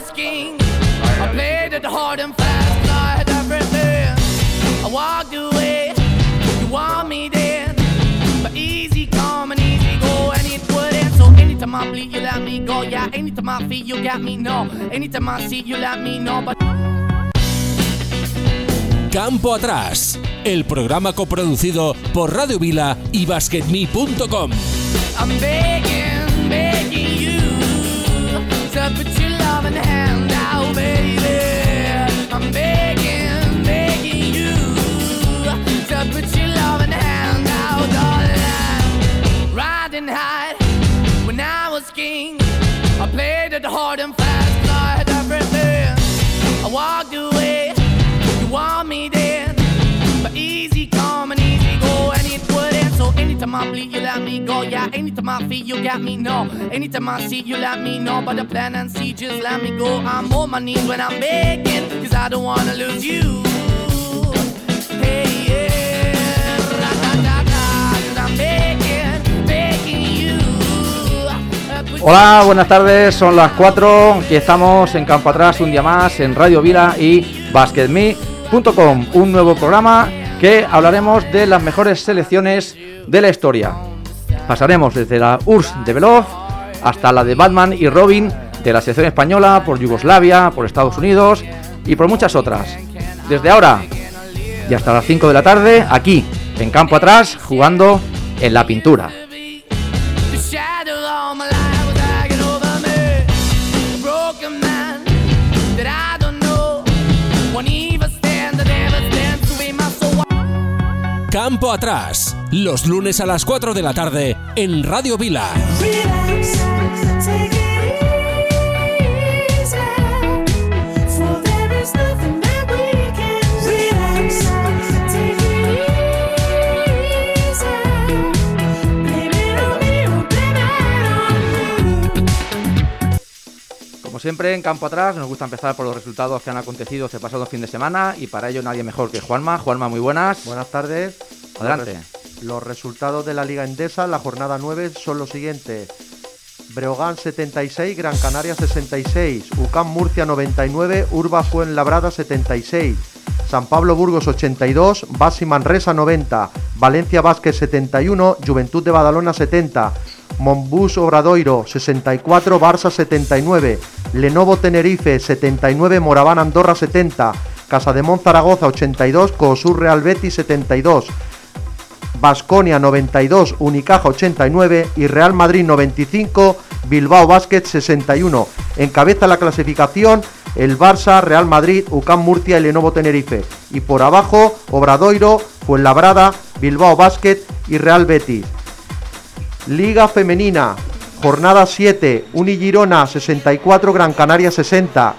was king, I played it hard and fast. I had everything. I walked away. You want me then, but easy come and easy go, and it wouldn't. So anytime I bleed, you let me go. Yeah, anytime I feel, you got me. No, anytime I see, you let me know. But Campo Atrás, el programa coproducido por Radio Vila y BasketMe.com. I'm begging, begging you to I bleed, you let me go. Yeah, anytime I feel, you got me. No, anytime I see, you let me know. But the plan and see, just let me go. I'm on my knees when I'm begging, cause I don't wanna lose you. Hey, yeah, ra-da-da-da, 'cause I'm begging, begging you. put Hola, buenas tardes, son las 4, aquí estamos en Campo Atrás un día más en Radio Vila y BasketMe.com, un nuevo programa que hablaremos de las mejores selecciones de la historia. Pasaremos desde la URSS de Belov hasta la de Batman y Robin de la selección española, por Yugoslavia, por Estados Unidos y por muchas otras. Desde ahora y hasta las 5 de la tarde, aquí en Campo Atrás, jugando en la pintura. Campo Atrás, los lunes a las 4 de la tarde en Radio Vila. Siempre, en campo atrás, nos gusta empezar por los resultados que han acontecido este pasado fin de semana y para ello nadie mejor que Juanma. Juanma, muy buenas. Buenas tardes. Adelante. Los, res- los resultados de la Liga Endesa en la jornada 9 son los siguientes. Breogán 76, Gran Canaria 66, UCAM Murcia 99, Urba Fuenlabrada 76, San Pablo Burgos 82, Basi Manresa 90, Valencia Vázquez 71, Juventud de Badalona 70, Monbus Obradoiro 64, Barça 79, Lenovo Tenerife 79, Moraván Andorra 70, Casademón Zaragoza 82, Cosur Real Betis 72, Basconia 92, Unicaja 89 y Real Madrid 95, Bilbao Basket 61. Encabeza la clasificación el Barça, Real Madrid, UCAM Murcia y Lenovo Tenerife. Y por abajo, Obradoiro, Fuenlabrada, Bilbao Basket y Real Betis. Liga Femenina, jornada 7, Uni Girona 64, Gran Canaria 60,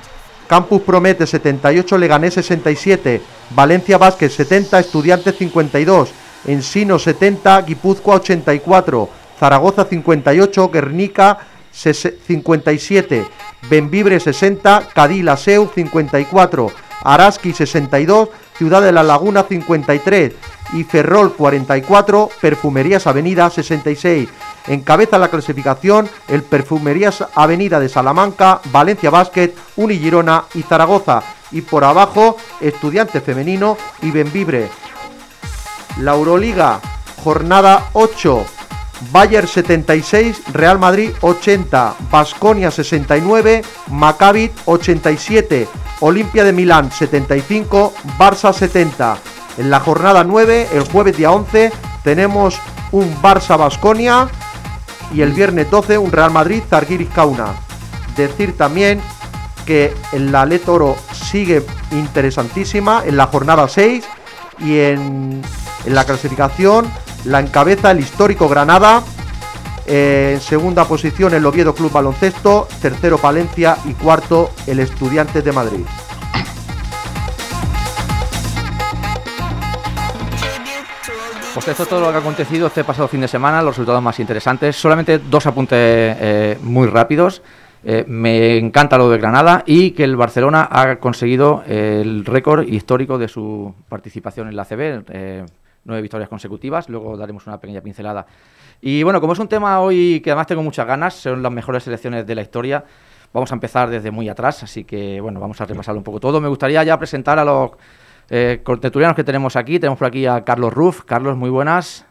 Campus Promete 78, Leganés 67, Valencia Vázquez 70, Estudiantes 52, Ensino 70, Guipúzcoa 84, Zaragoza 58, Guernica 57, Benvibre 60, Cadí Seu 54, Araski 62, Ciudad de la Laguna 53 y Ferrol 44, Perfumerías Avenida 66. Encabeza la clasificación el Perfumerías Avenida de Salamanca, Valencia Basket, Unigirona y Zaragoza. Y por abajo, Estudiante Femenino y Benvibre. La Euroliga, jornada 8. Bayern 76, Real Madrid 80, Basconia 69, Maccabi 87, Olimpia de Milán 75, Barça 70. En la jornada 9, el jueves día 11, tenemos un Barça Basconia y el viernes 12 un Real Madrid Zargiris Kauna. Decir también que en la Le Toro sigue interesantísima en la jornada 6 y en, en la clasificación la encabeza el histórico Granada. eh, en segunda posición el Oviedo Club Baloncesto, tercero Palencia y cuarto el Estudiantes de Madrid. Pues esto es todo lo que ha acontecido este pasado fin de semana, los resultados más interesantes. Solamente dos apuntes eh, muy rápidos. Eh, me encanta lo de Granada y que el Barcelona ha conseguido el récord histórico de su participación en la CB, eh, nueve victorias consecutivas. Luego daremos una pequeña pincelada. Y bueno, como es un tema hoy que además tengo muchas ganas, son las mejores selecciones de la historia, Vamos a empezar desde muy atrás, así que bueno, vamos a repasarlo un poco todo. Me gustaría ya presentar a los eh, contertulianos que tenemos aquí. Tenemos por aquí a Carlos Ruff. Carlos, muy buenas.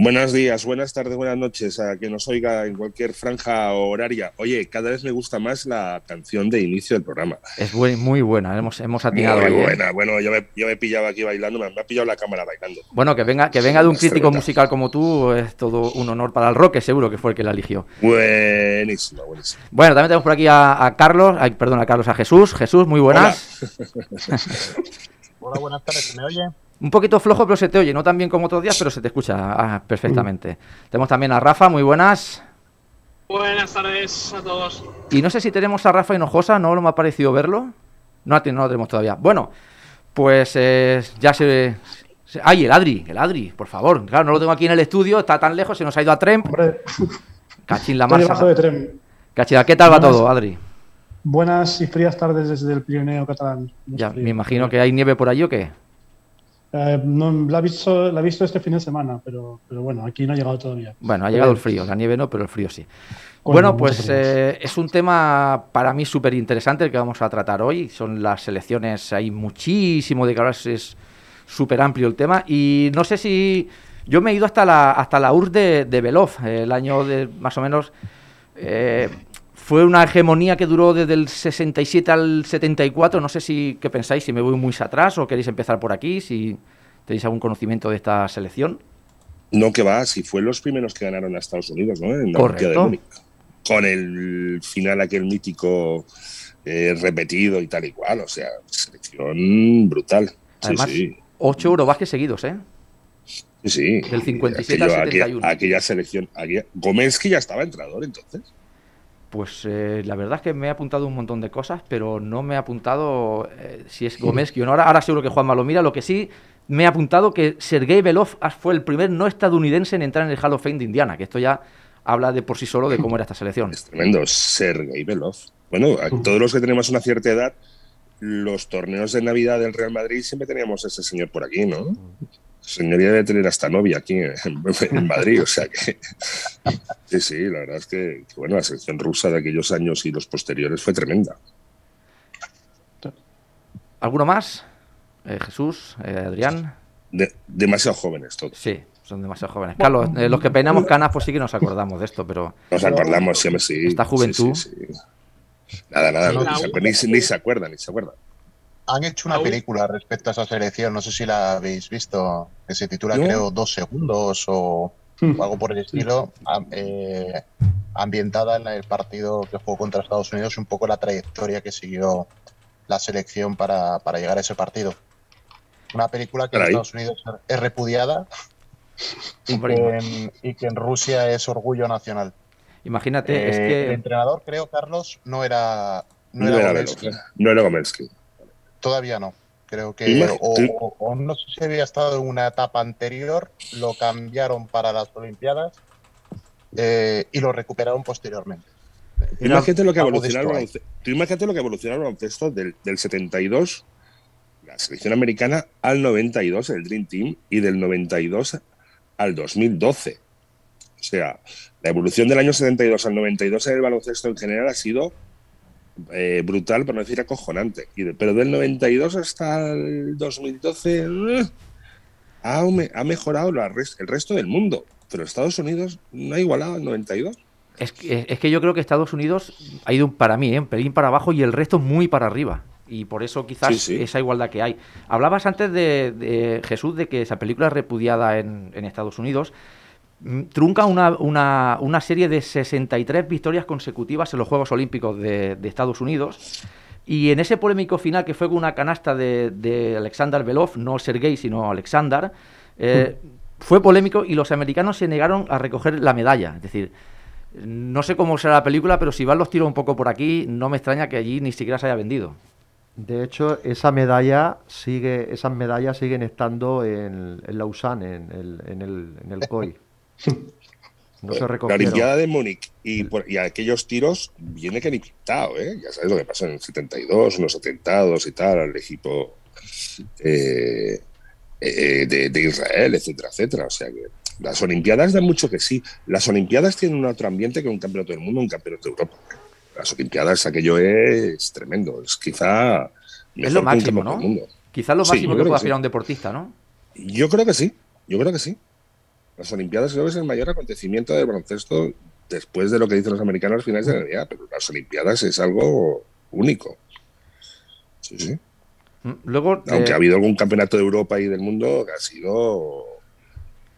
Buenos días, buenas tardes, buenas noches a quien nos oiga en cualquier franja horaria. Oye, cada vez me gusta más la canción de inicio del programa. Es muy buena, hemos, hemos atinado Muy ahí, ¿eh? buena. Bueno, yo me, yo me pillaba aquí bailando, me, me ha pillado la cámara bailando. Bueno, que venga, que venga de un crítico musical como tú es todo un honor para el rock, que seguro que fue el que la eligió. Buenísimo, buenísimo. Bueno, también tenemos por aquí a, a Carlos, ay, perdón, a Carlos, a Jesús. Jesús, muy buenas. Hola, buenas tardes, ¿se me oye? Un poquito flojo, pero se te oye, no tan bien como otros días, pero se te escucha ah, perfectamente. Tenemos también a Rafa, muy buenas. Buenas tardes a todos. Y no sé si tenemos a Rafa Hinojosa, no me ha parecido verlo. No, no lo tenemos todavía. Bueno, pues eh, ya se, se- ¡Ay, el Adri! El Adri, por favor. Claro, no lo tengo aquí en el estudio, está tan lejos, se nos ha ido a. Hombre, Cachín la de masa. tren. Cachín, ¿qué tal va todo, Adri? Buenas y frías tardes desde el Pirineo catalán. Ya, frío. me imagino que hay nieve por allí o qué. Eh, no, la, he visto, la he visto este fin de semana, pero, pero bueno, aquí no ha llegado todavía. Bueno, ha llegado el frío, la nieve no, pero el frío sí. Bueno, pues eh, es un tema para mí súper interesante el que vamos a tratar hoy. Son las selecciones, hay muchísimo de que hablar, es súper amplio el tema. Y no sé si. Yo me he ido hasta la, hasta la URSS de, de Belov, eh, el año de más o menos. eh, fue una hegemonía que duró desde el 67 al 74. No sé si qué pensáis, si me voy muy atrás o queréis empezar por aquí, si tenéis algún conocimiento de esta selección. No que va, si fue los primeros que ganaron a Estados Unidos, ¿no? En la Correcto. Olimpiada de Múnich. Con el final aquel mítico eh, repetido y tal y cual. O sea, selección brutal. Sí, Además, sí. ocho Eurobasket seguidos, ¿eh? Sí, sí. Del 57 al Aquello- aquella- 71. Aquella, selección. Aquella, Gomelsky ya estaba entrenador entonces. Pues eh, la verdad es que me he apuntado un montón de cosas, pero no me he apuntado eh, si es Gómez no. Ahora, ahora seguro que Juanma lo mira. Lo que sí me he apuntado que Sergei Belov fue el primer no estadounidense en entrar en el Hall of Fame de Indiana, que esto ya habla de por sí solo de cómo era esta selección. Es tremendo. Sergei Belov. Bueno, a todos los que tenemos una cierta edad, los torneos de Navidad del Real Madrid siempre teníamos a ese señor por aquí, ¿no? Señor ya debe tener hasta novia aquí en, en Madrid, o sea que. Sí, sí, la verdad es que, que, bueno, la selección rusa de aquellos años y los posteriores fue tremenda. ¿Alguno más? Eh, Jesús, eh, Adrián. De- demasiado jóvenes todos. Sí, son demasiado jóvenes. Carlos, eh, los que peinamos canas, pues sí que nos acordamos de esto, pero Nos acordamos, siempre sí. Esta sí, juventud. sí, sí. Nada, nada, no, ni, se, U- ni se- ni se acuerda, ni se acuerda. Han hecho una Aún- película respecto a esa selección, no sé si la habéis visto, que se titula, creo, Dos Segundos o, o algo por el estilo, eh, ambientada en el partido que jugó contra Estados Unidos y un poco la trayectoria que siguió la selección para, para llegar a ese partido. Una película que en. Estados Unidos es repudiada y que, en, y que en Rusia es orgullo nacional. imagínate, es Eh, El que entrenador, creo, Carlos, no era, no No, era era Gomelsky. No era Gomelsky. Todavía no. Creo que o, tú- o- o no sé si había estado en una etapa anterior, lo cambiaron para las Olimpiadas eh, y lo recuperaron posteriormente. Tú imagínate lo que evolucionó el baloncesto del, del 72, la selección americana, al 92, el Dream Team, y del 92 al 2012. O sea, la evolución del año 72 al 92 en el baloncesto en general ha sido eh, brutal, por no decir acojonante. Pero del 92 hasta el 2012 eh, ha, ha mejorado la el resto del mundo. Pero Estados Unidos no ha igualado al 92. Es que, es que yo creo que Estados Unidos ha ido para mí, ¿eh? un pelín para abajo y el resto muy para arriba. Y por eso quizás Sí, sí. esa igualdad que hay. Hablabas antes de, de, Jesús de que esa película es repudiada en, en Estados Unidos. Mm, Trunca una, una, una serie de 63 victorias consecutivas en los Juegos Olímpicos de, de Estados Unidos. Y en ese polémico final que fue con una canasta de, de Alexander Belov, no Sergei, sino Alexander, eh, fue polémico y los americanos se negaron a recoger la medalla. Es decir, no sé cómo será la película, pero si van los tiros un poco por aquí, no me extraña que allí ni siquiera se haya vendido. De hecho, esa medalla sigue, esas medallas siguen estando en, en Lausanne, en el, en el, en el COI. No se la recogieron. Olimpiada de Múnich y, por- y aquellos tiros viene que ni pintado, ¿eh? Ya sabes lo que pasó en el 72, en los atentados y tal, al equipo eh, eh, de, de Israel, etcétera, etcétera. O sea que las Olimpiadas dan mucho que sí. Las Olimpiadas tienen un otro ambiente que un campeonato del mundo, un campeonato de Europa. las Olimpiadas aquello es tremendo. Es quizá Es lo mejor que un máximo, ¿no? del mundo. Quizás lo Sí, máximo yo que puede aspirar sí. un deportista, ¿no? Yo creo que sí, yo creo que sí. Las Olimpiadas creo que es el mayor acontecimiento del baloncesto después de lo que dicen los americanos al finales de la NBA, pero las Olimpiadas es algo único. Sí, sí. Mm, Luego, Aunque eh, ha habido algún campeonato de Europa y del mundo que ha sido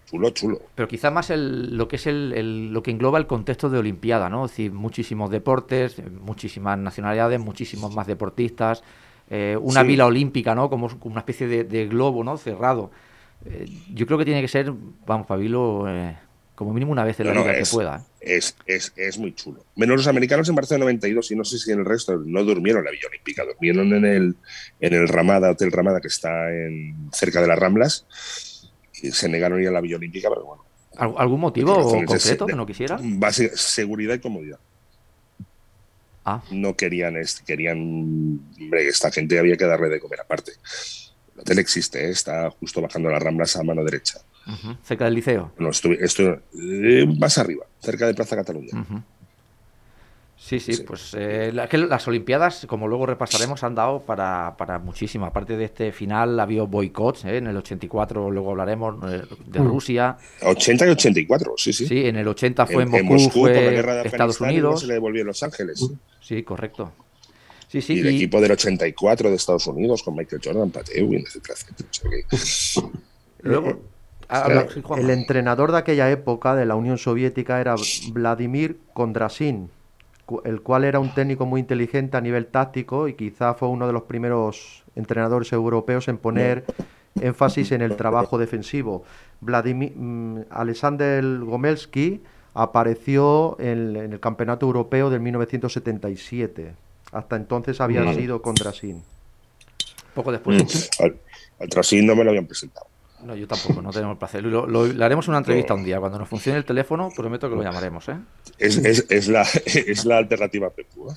chulo, chulo. pero quizás más el, lo que es el, el- lo que engloba el contexto de Olimpiada, ¿no? Es decir, muchísimos deportes, muchísimas nacionalidades, muchísimos más deportistas, eh, una Sí. vila olímpica, ¿no? Como, como una especie de, de globo, ¿no? Cerrado. Eh, yo creo que tiene que ser, vamos, Pabilo, eh, como mínimo una vez en la No, que pueda. ¿eh? Es, es, es muy chulo. Menos los americanos en Barcelona 92 y no sé si en el resto no durmieron en la Villa Olímpica, durmieron en el, en el Ramada, Hotel Ramada, que está en, cerca de las Ramblas, y se negaron a ir a la Villa Olímpica, pero bueno. ¿Al- ¿Algún motivo de concreto que no quisieran? Base- seguridad y comodidad. Ah, No querían, este, querían, hombre, esta gente había que darle de comer aparte. El hotel existe, ¿eh? está justo bajando las Ramblas a mano derecha. cerca del liceo. No, estuve, estuve eh, más arriba, cerca de Plaza Cataluña. Sí, sí, Sí. pues eh, la- que las Olimpiadas, como luego repasaremos, han dado para, para muchísimo. Aparte de este final, ha habido boicots, ¿eh? en el 84 luego hablaremos eh, de Mm. Rusia. 80 y 84, sí, sí. Sí, en el 80 fue en, en, en Moscú, Moscú por la fue guerra de Estados Unidos. se le devolvió en Los Ángeles. Sí, correcto. Sí, sí, y el y- equipo del 84 de Estados Unidos con Michael Jordan, Pat Ewing, etcétera, etcétera. O sea que- luego... El, habla- sí, Juanma. el entrenador de aquella época de la Unión Soviética era Vladimir Kondrasin, el cual era un técnico muy inteligente a nivel táctico y quizá fue uno de los primeros entrenadores europeos en poner énfasis en el trabajo defensivo. Vladimir, mm, Alexander Gomelsky apareció en, en el Campeonato Europeo del 1977. Hasta entonces había Mm. sido Kondrasin. Poco después. al, al Trasín no me lo habían presentado. No, yo tampoco, no tenemos el placer. Lo, lo- le haremos una entrevista un día. Cuando nos funcione el teléfono, prometo que lo llamaremos, ¿eh? Es, es, es, la, es la alternativa a Pepu. ¿eh?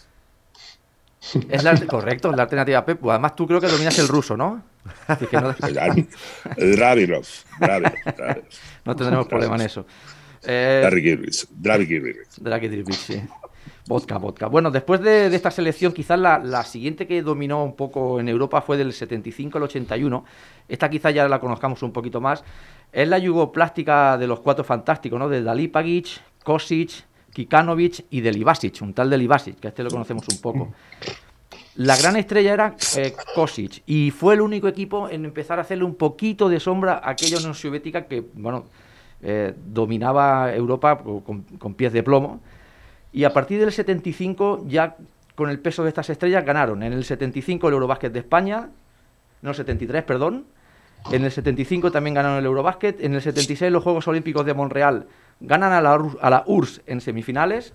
Es la, correcto, es la alternativa a Pepu. Además, tú creo que dominas el ruso, ¿no? Así que no, El, el Dravilov. Dravilov, Dravilov. no tendremos problema en eso. Eh, Dribich, sí. Vodka, vodka. Bueno, después de, esta selección, quizás la, siguiente que dominó un poco en Europa fue del 75 al 81. Esta quizás ya la conozcamos un poquito más. Es la yugoplástica de los cuatro fantásticos, ¿no? De Dalipagic, Kosic, Kikanovic y Delibasic, un tal Delibasic, que a este lo conocemos un poco. La gran estrella era eh, Kosic y fue el único equipo en empezar a hacerle un poquito de sombra a aquella Unión Soviética que, bueno, eh, dominaba Europa con pies de plomo. Y a partir del 75, ya con el peso de estas estrellas, ganaron en el 75 el Eurobásquet de España, no, el 73, perdón. En el 75 también ganaron el Eurobásquet. En el 76 los Juegos Olímpicos de Montreal ganan a la, a la URSS en semifinales.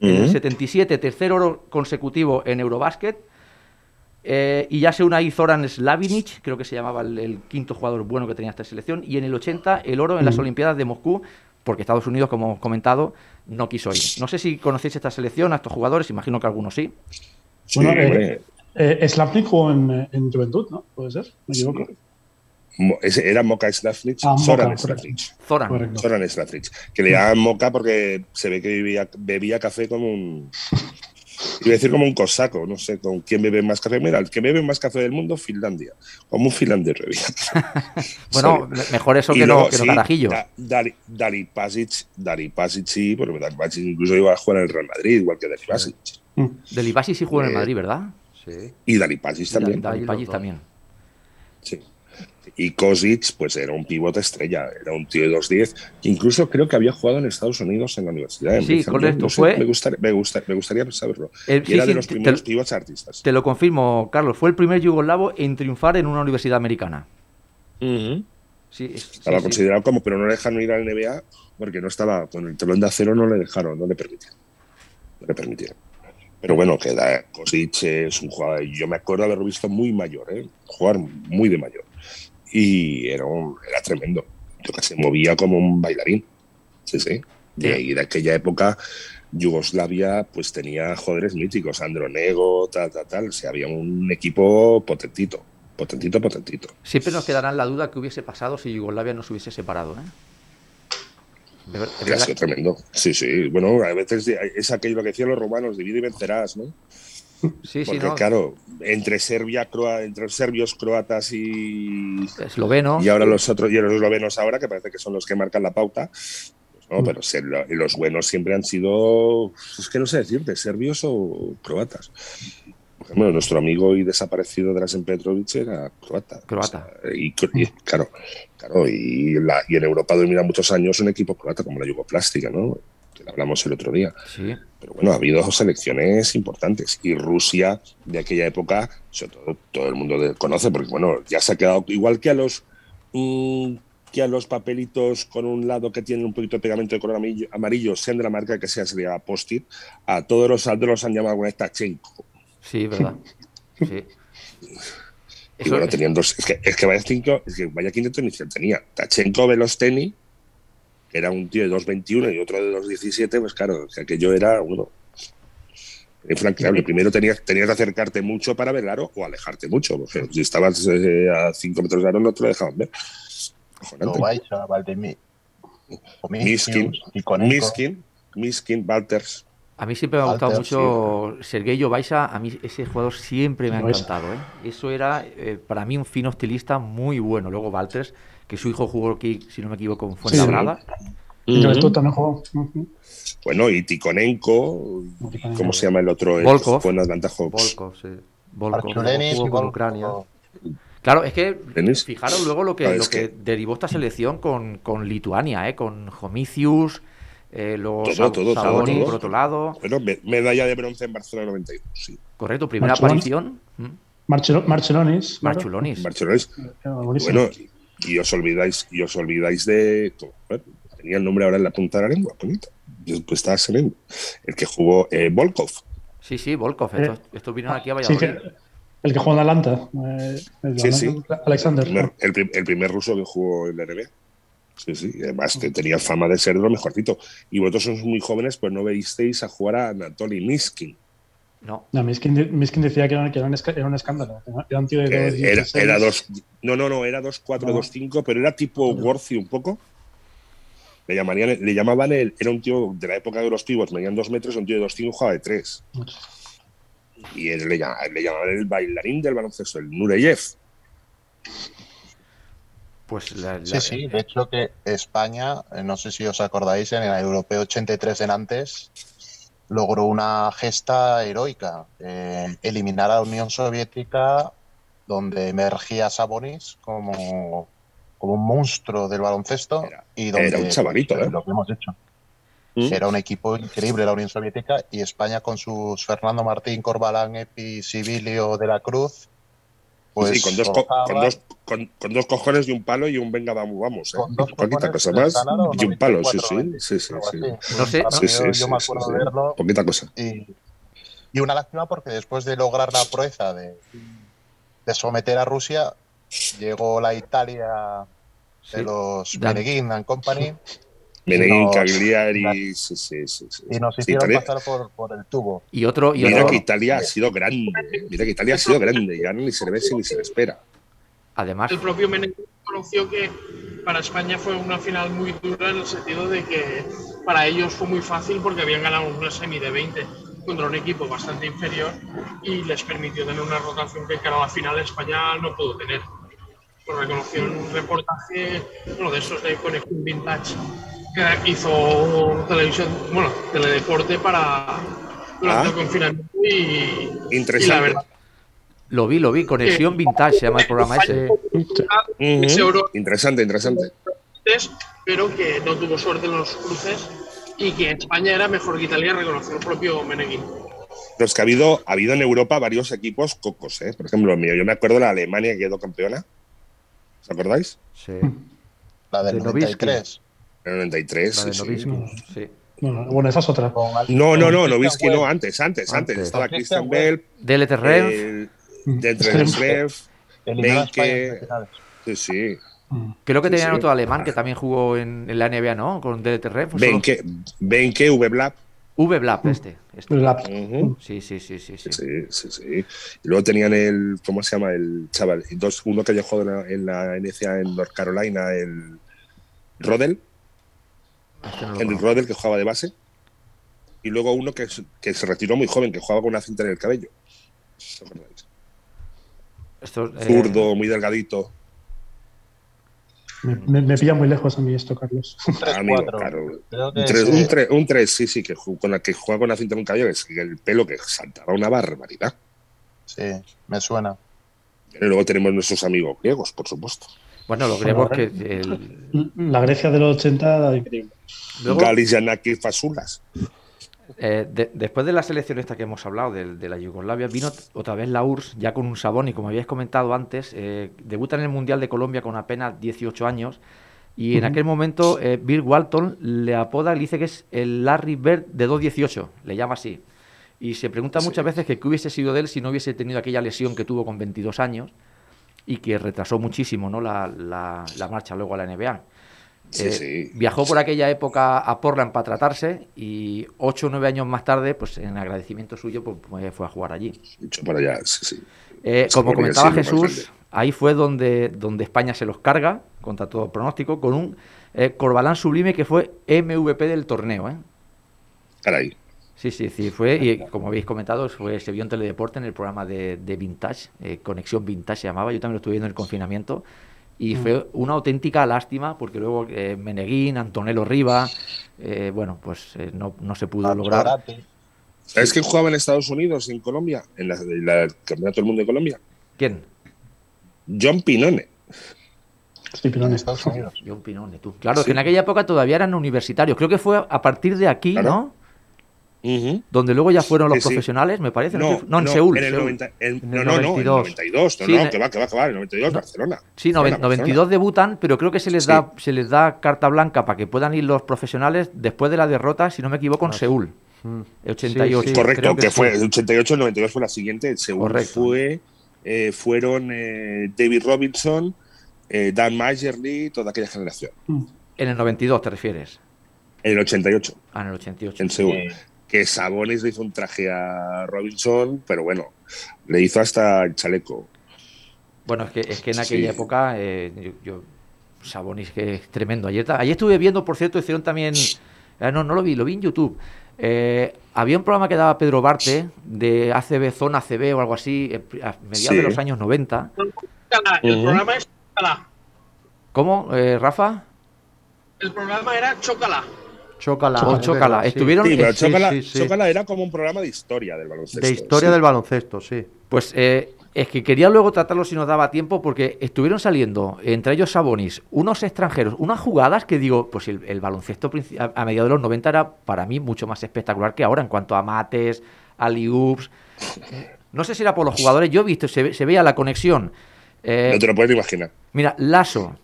En el Ujú. 77, tercer oro consecutivo en Eurobásquet. Eh, y ya se une ahí Zoran Slavinic, creo que se llamaba el, el quinto jugador bueno que tenía esta selección. Y en el 80, el oro en las Olimpiadas de Moscú, porque Estados Unidos, como hemos comentado, no quiso ir. No sé si conocéis esta selección, a estos jugadores, imagino que algunos sí. Sí, Bueno, eh. Eh, Slavnik jugó en, en Juventud, ¿no? ¿Puede ser? ¿Me equivoco? Ese era Moka Slavnic, Ah, Moka, Zoran. Slavnic. Zoran. Zoran. Que le llaman Moka porque se ve que vivía, bebía café como un. Iba a decir como un cosaco, no sé con quién bebe más café. Mira, el que bebe más café del mundo, Finlandia. Como un finlandés. Bueno, mejor eso Y que luego, no, que no sí, carajillo. Da- Dali, Dali Pasic, Dali Pasic sí, porque Dali Pasic incluso iba a jugar en el Real Madrid, igual que Dali Pasic. Delibasi sí jugó en el Eh, Madrid, ¿verdad? Sí. Y Dali Pasic también. Pagis dos. también. Sí. Y Kosic, pues era un pivote estrella, era un tío de 2'10, que incluso creo que había jugado en Estados Unidos en la Universidad de Sí, correcto, No sé, fue- Me gustaría, me, gusta- me gustaría saberlo. Eh, y sí, era sí, de los te- primeros te- pivots artistas. Te lo confirmo, Carlos. Fue el primer yugoslavo en triunfar en una universidad americana. Sí, es- sí, Estaba sí. considerado como, pero no le dejaron ir al NBA porque no estaba con el telón de acero, no le dejaron, no le permitieron. No le permitieron. Pero bueno, que Kosic es un jugador, yo me acuerdo haberlo visto muy mayor, ¿eh? jugar muy de mayor. Y era, un- era tremendo. Yo que se movía como un bailarín. Sí, sí. De, y de aquella época, Yugoslavia pues tenía joderes míticos, Andronego, tal, tal, tal. O sea, había un equipo potentito, potentito, potentito. Siempre nos quedará la duda que hubiese pasado si Yugoslavia no se hubiese separado. ¿eh? De verdad- sido tremendo. Sí, sí. Bueno, a veces es aquello lo que decían los romanos, divide y vencerás, ¿no? Sí, sí, Porque ¿no? claro, entre Serbia, croa- entre serbios, croatas y, Esloveno. y ahora los otros, y los eslovenos ahora, que parece que son los que marcan la pauta. Pues Mm. no, pero ser- lo- los buenos siempre han sido, es que no sé decirte, serbios o croatas. Ejemplo, nuestro amigo y desaparecido Drasen Petrovic era croata. Croata. O sea, y, y, claro, claro, y, la- y en Europa domina muchos años un equipo croata como la Yugoplástica, ¿no? Hablamos el otro día. Sí. Pero bueno, ha habido selecciones importantes. Y Rusia de aquella época, sobre todo todo el mundo conoce, porque bueno, ya se ha quedado igual que a los mm, que a los papelitos con un lado que tienen un poquito de pegamento de color amarillo, amarillo sean de la marca que sea, sería post-it, a todos los otros los han llamado alguna Tachenko. Sí, verdad. Sí. Y Eso bueno, es- tenían dos. Es que, es que vaya cinco, es que vaya quinteto inicial tenía. Tachenko Velosteni, que era un tío de 2.21 y otro de 2.17, pues claro, que aquello era uno. Infranqueable. Primero tenías, tenías que acercarte mucho para ver el aro o alejarte mucho. Porque si estabas eh, a 5 metros de aro, no te lo dejaban ver. Loaiza, Valdemir. Miskin, Miskin, Miskin, Walters. A mí siempre me ha gustado Walter, mucho Sergei Baisa. A mí ese jugador siempre me ha encantado. ¿eh? Eso era eh, para mí un fino estilista muy bueno. Luego Walters, que su hijo jugó aquí, si no me equivoco, en Fuenlabrada. Y que tú también jugó. Bueno, y Tikonenko, ¿cómo se llama el otro? Volkov. Fue en Atlanta Hawks. Volkov, sí. Volkov. Jugó con. Ucrania. Claro, es que ¿Denis? fijaros luego lo que, Ah, lo es que que- derivó esta selección con, con Lituania, ¿eh? con Homicius, eh, los Todo, todo, todo, Sabonis todo. por otro lado. Bueno, me- medalla de bronce en Barcelona 92, sí. Correcto, primera Marchulonis. aparición. ¿Mm? Marchulonis. Era buenísimo. Bueno, y os olvidáis, y os olvidáis de. bueno, tenía el nombre ahora en la punta de la lengua, bonito. Después estaba saliendo. El que jugó eh, Volkov. Sí, sí, Volkov. Estos, estos vinieron aquí a Sí, Valladolid. que el que jugó en Atlanta. eh, el Sí, sí. Alexander. El primer, el prim- el primer ruso que jugó en la NBA. Sí, sí. Además que tenía fama de ser lo mejorcito. Y vosotros sois muy jóvenes, pues no veísteis a jugar a Anatoly Miskin. No, No, Miskin, Miskin decía que era, que era un, esca- era un escándalo. Era un tío de que dos era, 16. era dos. No, no, no, era 2-4, No. 2-5, pero era tipo Worthy un poco. Le, llamarían, le llamaban el. Era un tío de la época de los pivots, medían dos metros, un tío de 2-5 jugaba de 3. Y él le, llama- le llamaban el bailarín del baloncesto, el Nureyev. pues la, Sí, la- sí, de hecho que España, eh, no sé si os acordáis, en el Europeo 83 de Nantes logró una gesta heroica, eh, eliminar a la Unión Soviética donde emergía Sabonis como, como un monstruo del baloncesto Era- y donde era un chavalito, pues, ¿eh? lo que hemos hecho. ¿Mm? Era un equipo increíble la Unión Soviética y España con sus Fernando Martín, Corbalán, Epi, Sibilio de la Cruz. Pues sí, con dos, co- con, dos, con, con dos cojones y un palo y un venga, vamos, vamos. ¿eh? Con dos Poquita cojones cosa más y un palo, sí, 94, sí, sí, sí. No sé, yo sí, me acuerdo verlo Poquita cosa. y, y una lástima porque después de lograr la proeza de, de someter a Rusia, llegó la Italia de sí. los Meneghin and Company Meneghín, nos- Cagliari, sí, sí, sí. sí. y nos Sí, hicieron Italia- pasar por, por el tubo. Y otro, y Mira otro que Italia ha sido grande. ¿eh? Mira que Italia ha sido grande. Y ahora ni se le ve ni se le espera. además, El propio Meneghini conoció que para España fue una final muy dura en el sentido de que para ellos fue muy fácil porque habían ganado una semi de 20 contra un equipo bastante inferior y les permitió tener una rotación que cara a la final España no pudo tener. Lo reconoció en un reportaje, uno de esos de Conexión Vintage, hizo televisión, bueno, teledeporte para durante Ah. el confinamiento y, y la Interesante. verdad lo vi, lo vi. Conexión Vintage se llama el programa ese. Ujú. ese oro Interesante, interesante. pero que no tuvo suerte en los cruces y que España era mejor que Italia, reconoció el propio Meneghini. Pero es que ha habido, ha habido en Europa varios equipos cocos, ¿eh? Por ejemplo, mío, yo me acuerdo de la Alemania que quedó campeona. ¿Os acordáis? Sí, La del De Novisky. 93. En el 93. La sí, sí. No, bueno, esa es otra. Con- No, no, no, Novisky no, antes, antes, antes. Antes. Estaba Christian Bell, DLT Mm. a España en Benke. Sí, sí. Mm. creo que sí, tenían sí. otro alemán que también jugó en, en la NBA, ¿no? Con DLT solo- Benke, Benke, V-Blap. V Blap, este. este. La- Ujú. Sí, sí, sí, sí, sí. Sí, sí, sí. Y luego tenían el, ¿cómo se llama? El chaval, dos, uno que haya jugado en la, en la NCAA en North Carolina, el Rodel. Este no Henry. Rodel, que jugaba de base. Y luego uno que, se- que se retiró muy joven, que jugaba con una cinta en el cabello. ¿Os acordáis? Esto, eh, Zurdo, muy delgadito. Me, me- me pilla muy lejos a mí esto, Carlos. Amigo, 3-4. claro. Creo que Un 3, sí. un, tres, un tres, sí, sí, que con la que juega con la cinta en el cabello, que el pelo que saltaba una barbaridad. Sí, me suena. Y luego tenemos nuestros amigos griegos, por supuesto. bueno, los griegos que. el- La Grecia de los 80, increíble. Galis, Fasulas. eh, de- después de la selección esta que hemos hablado, de, de la Yugoslavia, vino otra vez la URSS, ya con un sabón, y como habíais comentado antes, eh, debuta en el Mundial de Colombia con apenas 18 años. Y en aquel momento, eh, Bill Walton le apoda, le dice que es el Larry Bird de 2.18, le llama así. Y se pregunta muchas veces que qué hubiese sido de él si no hubiese tenido aquella lesión que tuvo con 22 años y que retrasó muchísimo ¿no? la, la- la marcha luego a la NBA. Sí, Eh, sí. Viajó por aquella época a Portland para tratarse y ocho o nueve años más tarde, pues en agradecimiento suyo, pues, pues, fue a jugar allí. Dicho para allá, sí, sí. Eh, como comentaba Jesús, ahí fue donde, donde España se los carga, contra todo pronóstico, con un eh, Corbalán sublime que fue MVP del torneo. ¿eh? Caray. Sí, sí, sí, fue, y como habéis comentado, fue, se vio en Teledeporte en el programa de, de Vintage, eh, Conexión Vintage se llamaba, yo también lo estuve viendo en el confinamiento, y Mm. fue una auténtica lástima, porque luego eh, Meneguín, Antonello Riva, eh, bueno, pues eh, no, no se pudo lograr. ¿Sabes quién jugaba en Estados Unidos y en Colombia? En la, en la- el Campeonato del Mundo de Colombia. ¿Quién? John Pinone. Sí, no. Estados Unidos. John Pinone, tú. Claro, Sí. que en aquella época todavía eran universitarios, creo que fue a partir de aquí, Claro. ¿no? Ujú. Donde luego ya fueron los Sí, sí. profesionales, me parece. No, no, en Seúl. En el Seúl. 90, en- En no, el no, no, en el 92. 92. No, Sí, no, que va, que va, que va. En el 92, Barcelona. Sí, noven- Barcelona, 92 debutan, pero creo que se les Sí. da se les da carta blanca para que puedan ir los profesionales después de la derrota, si no me equivoco, en Seúl. Mm. El 88. Sí, sí, Correcto, creo que, sí. fue el 88, el 92 fue la siguiente. El segundo Correcto. fue, eh, fueron eh, David Robinson, eh, Dan Majerly, toda aquella generación. En el 92 te refieres. En el 88, Ah, en el 88. en Seúl. Que Sabonis le hizo un traje a Robinson, pero bueno, le hizo hasta el chaleco. Bueno, es que, es que en aquella Sí. época eh, yo, yo- Sabonis que es tremendo. Ayer, estuve viendo, por cierto, hicieron también. eh, no, no lo vi, lo vi en YouTube. Eh, había un programa que daba Pedro Barte de ACB, Zona ACB o algo así, eh, a mediados Sí. de los años 90. Chócala, El programa es. ¿Cómo, eh, Rafa? El programa era Chócala. Chócala. O Chócala. sí. Estuvieron- Sí, pero sí, Chócala, sí, sí. Chócala era como un programa de historia del baloncesto. De historia sí. del baloncesto, sí. Pues eh, es que quería luego tratarlo si nos daba tiempo, porque estuvieron saliendo, entre ellos Sabonis, unos extranjeros, unas jugadas que digo, pues el, el baloncesto a, a mediados de los 90 era para mí mucho más espectacular que ahora en cuanto a mates, alley-oops. No sé si era por los jugadores, yo he visto, se veía la conexión. eh, No te lo puedes imaginar. mira, Lasso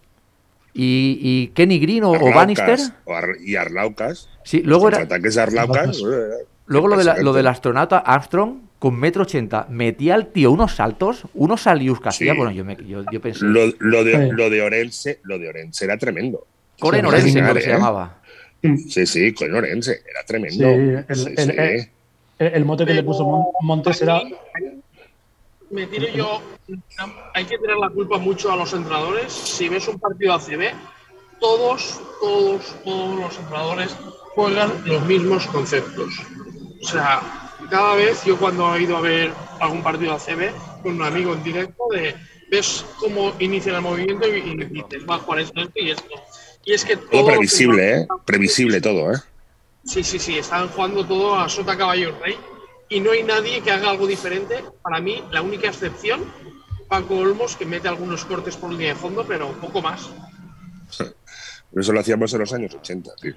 y, y Kenny Green o, o Arlaucas, Bannister. o Ar- y Arlaucas. Sí, luego Los era, ataques de Arlaucas. eh, Luego lo, de la- lo del astronauta Armstrong con metro ochenta, metía al tío unos saltos, unos salius que hacía, Sí. bueno, yo, me, yo, yo pensé, Lo, lo de, Sí. lo de Orense, lo de Orense era tremendo. Coren Sí, Orense, creo que se ¿eh? llamaba. Sí, sí, con Orense, era tremendo. Sí, el- Sí, el- sí. el- El, el mote que le puso Mon- Montes era. Me tiro yo. Hay que tener la culpa mucho a los entrenadores. Si ves un partido ACB, todos, todos, todos los entrenadores juegan los mismos conceptos. O sea, cada vez yo cuando he ido a ver algún partido ACB con un amigo en directo, de, ves cómo inicia el movimiento y, y dices, va a jugar esto, esto y esto. Y es que Todo previsible, ¿eh? Previsible todo, ¿eh? Sí, sí, sí, están jugando todo a sota caballo rey y no hay nadie que haga algo diferente. Para mí, la única excepción, Paco Olmos, que mete algunos cortes por línea de fondo, pero poco más. Eso lo hacíamos en los años 80, tío.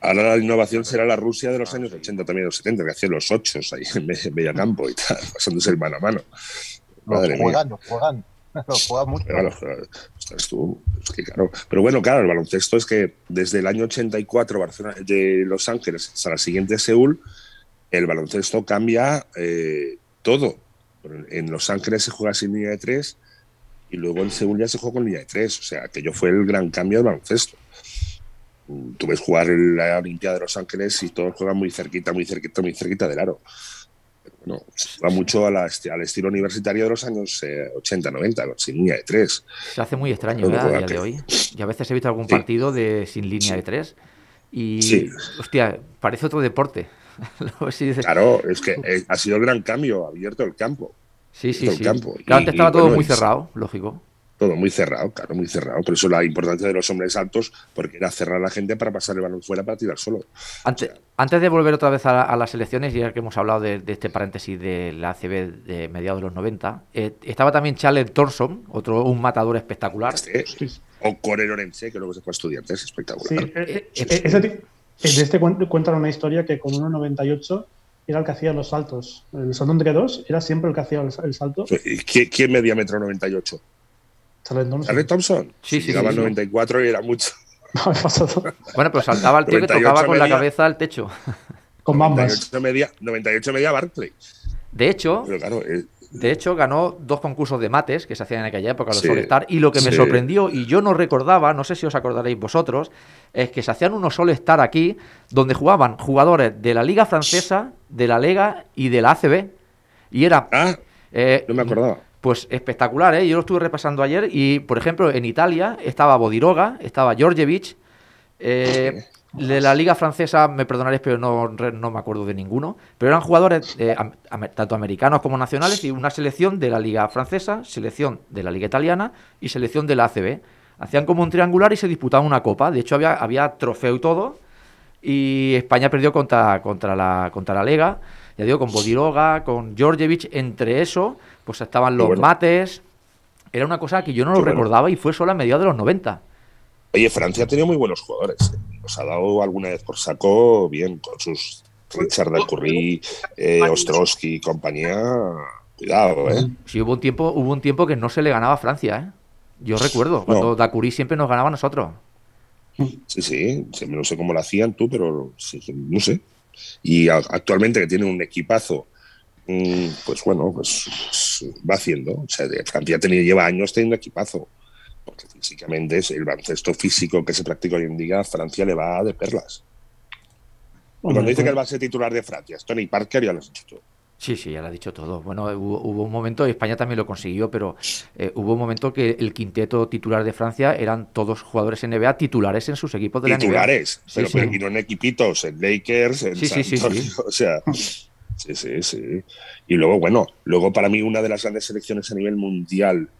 Ahora la innovación será la Rusia de los años 80, también los 70, que hacían los ochos ahí en me- en mediacampo y tal, pasándose el mano a mano. Los Madre mía. juegan, los juegan. Los juegan mucho. Claro, claro, ostras, tú, es que claro. Pero bueno, claro, el baloncesto es que desde el año 84 Barcelona, de Los Ángeles hasta la siguiente Seúl, el baloncesto cambia eh, todo. En Los Ángeles se juega sin línea de tres y luego en Seúl ya se juega con línea de tres. O sea, aquello fue el gran cambio del baloncesto. Mm, Tú ves jugar la Olimpiada de Los Ángeles y todos juegan muy cerquita, muy cerquita, muy cerquita del aro. Se va mucho a la esti- al estilo universitario de los años eh, 80, 90, sin línea de tres. Se hace muy extraño No ¿eh? a día de hoy. Y a veces he visto algún Sí. partido de sin línea de tres. Y, Sí. hostia, parece otro deporte. Claro, es que eh, ha sido el gran cambio, abierto el campo. sí, sí, el sí. campo. Claro, Y- antes y estaba todo bueno, muy cerrado, lógico. Todo muy cerrado, claro, muy cerrado. Por eso la importancia de los hombres altos, porque era cerrar a la gente para pasar el balón fuera para tirar solo. Antes, antes de volver otra vez a, a las elecciones, ya que hemos hablado de, de este paréntesis de la ACB de mediados de los 90, eh, estaba también Charles Thorson, otro un matador espectacular. Este, o Core Lorense, que luego se fue a estudiantes, espectacular. Sí, eh, eh, eh, ese ti- eh, de este cuen- cuentan una historia que con 1,98 era el que hacía los saltos. El salto entre dos era siempre el que hacía el, salto. ¿Y ¿Quién, quién medía metro 98? Charles Thompson. ¿Charlie Thompson? Sí, sí, Llegaba sí, sí. 94 y era mucho. Bueno, pero saltaba el tío que 98 tocaba con la cabeza al techo. Con bambas. 98 media, 98 media Barclay. De hecho, Pero claro, eh, de hecho, ganó dos concursos de mates que se hacían en aquella época, los Sí, All-Star. Y lo que me sí. sorprendió, y yo no recordaba, no sé si os acordaréis vosotros, es que se hacían unos All-Star aquí donde jugaban jugadores de la Liga Francesa, de la Liga y de la ACB. Y era. ah, eh, no me acordaba. Pues espectacular, ¿eh? Yo lo estuve repasando ayer y, por ejemplo, en Italia estaba Bodiroga, estaba Georgievich. eh, de la liga francesa, me perdonaréis, pero no, no me acuerdo de ninguno. Pero eran jugadores eh, am- tanto americanos como nacionales y una selección de la liga francesa, selección de la liga italiana y selección de la ACB. Hacían como un triangular y se disputaban una copa. De hecho, había, había trofeo y todo. Y España perdió contra, contra, la, contra la Lega. Ya digo, con Bodiroga, con Georgievich. Entre eso, pues estaban los bueno. mates. Era una cosa que yo no lo bueno. recordaba y fue solo a mediados de los 90. Oye, Francia ha tenido muy buenos jugadores. eh. Los ha dado alguna vez por saco bien, con sus Richard Dalcurry, eh, Ostrowski y compañía. Cuidado, ¿eh? Sí, hubo un tiempo, hubo un tiempo que no se le ganaba a Francia, ¿eh? Yo recuerdo, cuando No. Dacuri siempre nos ganaba a nosotros. Sí, sí, no sé cómo lo hacían tú, pero sí, no sé. Y actualmente que tiene un equipazo, mm, pues bueno, pues, pues va haciendo. O sea, de Francia tenía, lleva años teniendo equipazo. Porque físicamente es el baloncesto físico que se practica hoy en día, a Francia le va de perlas. Cuando dice que pues- el base titular de Francia es Tony Parker, ya lo has dicho tú. Sí, sí, ya lo ha dicho todo. Bueno, hubo, hubo un momento, España también lo consiguió, pero eh, hubo un momento que el quinteto titular de Francia eran todos jugadores NBA titulares en sus equipos de la NBA. Titulares, pero, sí. pero en equipitos, en Lakers, en Sí, sí, San sí, sí. Antonio, O sea, sí, sí, sí. Y luego, bueno, luego para mí una de las grandes selecciones a nivel mundial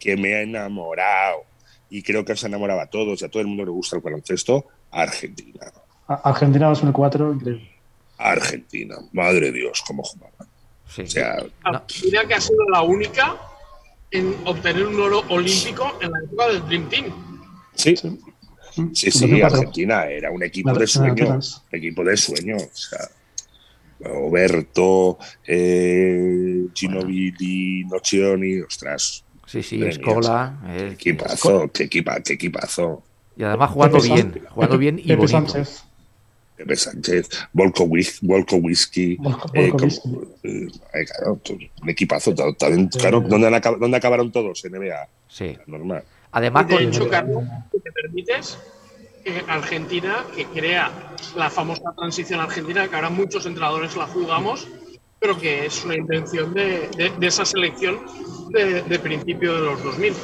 que me ha enamorado y creo que os enamoraba a todos y a todo el mundo le gusta el baloncesto, Argentina. Argentina 2004, increíble. Argentina, madre de Dios, cómo jugaban. Sí. O sea, No. Argentina que ha sido la única en obtener un oro olímpico en la época del Dream Team. sí, Sí. sí, sí, 2004. Argentina era un equipo de sueño, equipo de sueño. O sea, Roberto, eh, Ginobili, Nocioni, ostras, Sí, sí, Madre mía, Escola. eh, qué equipazo, qué, equipa, qué equipazo. y además jugando Pepe bien, San- jugando bien y Pepe bonito. Sánchez. Pepe Sánchez, Volko, Volko Whisky. Volko- eh, Volko como- eh, eh, claro, tú, un equipazo. ta- también, claro, ¿dónde, han acab- dónde acabaron todos? En NBA. Sí. Normal. Además, de con, hecho, Carlos, si te permites, eh, Argentina, que crea la famosa transición argentina, que ahora muchos entrenadores la jugamos, pero que es una invención de, de- de esa selección de, de principio de los 2000.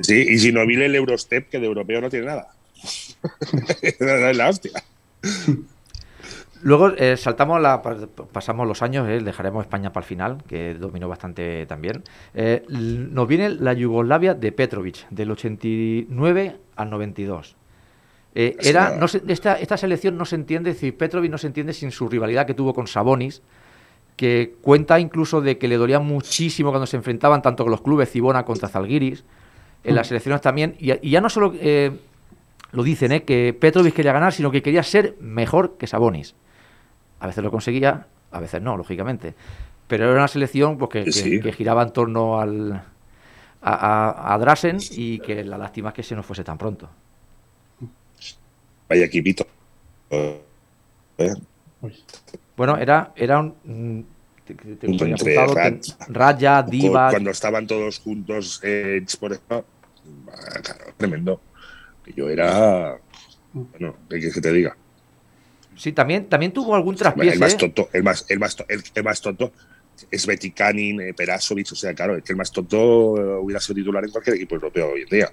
Sí, y Ginobili el Eurostep, que de europeo no tiene nada. es la hostia. Luego eh, saltamos la, pa- pasamos los años, eh, dejaremos España para el final, que dominó bastante también. Eh, nos viene la Yugoslavia de Petrovic, del 89 al 92. Eh, era, no se- esta, esta selección no se entiende, es decir, Petrovic no se entiende sin su rivalidad que tuvo con Sabonis, que cuenta incluso de que le dolía muchísimo cuando se enfrentaban tanto con los clubes Cibona contra Zalgiris, en las selecciones también, y, y ya no solo eh, lo dicen, eh, que Petrovic quería ganar, sino que quería ser mejor que Sabonis. A veces lo conseguía, a veces no, lógicamente. Pero era una selección pues, que, que- Sí. que giraba en torno al, a, a- a Drasen y que la lástima es que se nos fuese tan pronto. Vaya equipito. Eh. Bueno, era, era un... mm, te- te- Entre apuntado, Raja, Divac... Cuando estaban todos juntos, eh, por ejemplo, ah, claro, tremendo. Que yo era. Bueno, ¿qué que te diga? Sí, también, también tuvo algún traspiés. El más ¿eh? tonto, el más, el más, el, el más tonto es Betikanin, eh, Perasovic, o sea, claro, es que el más tonto eh, hubiera sido titular en cualquier equipo europeo hoy en día.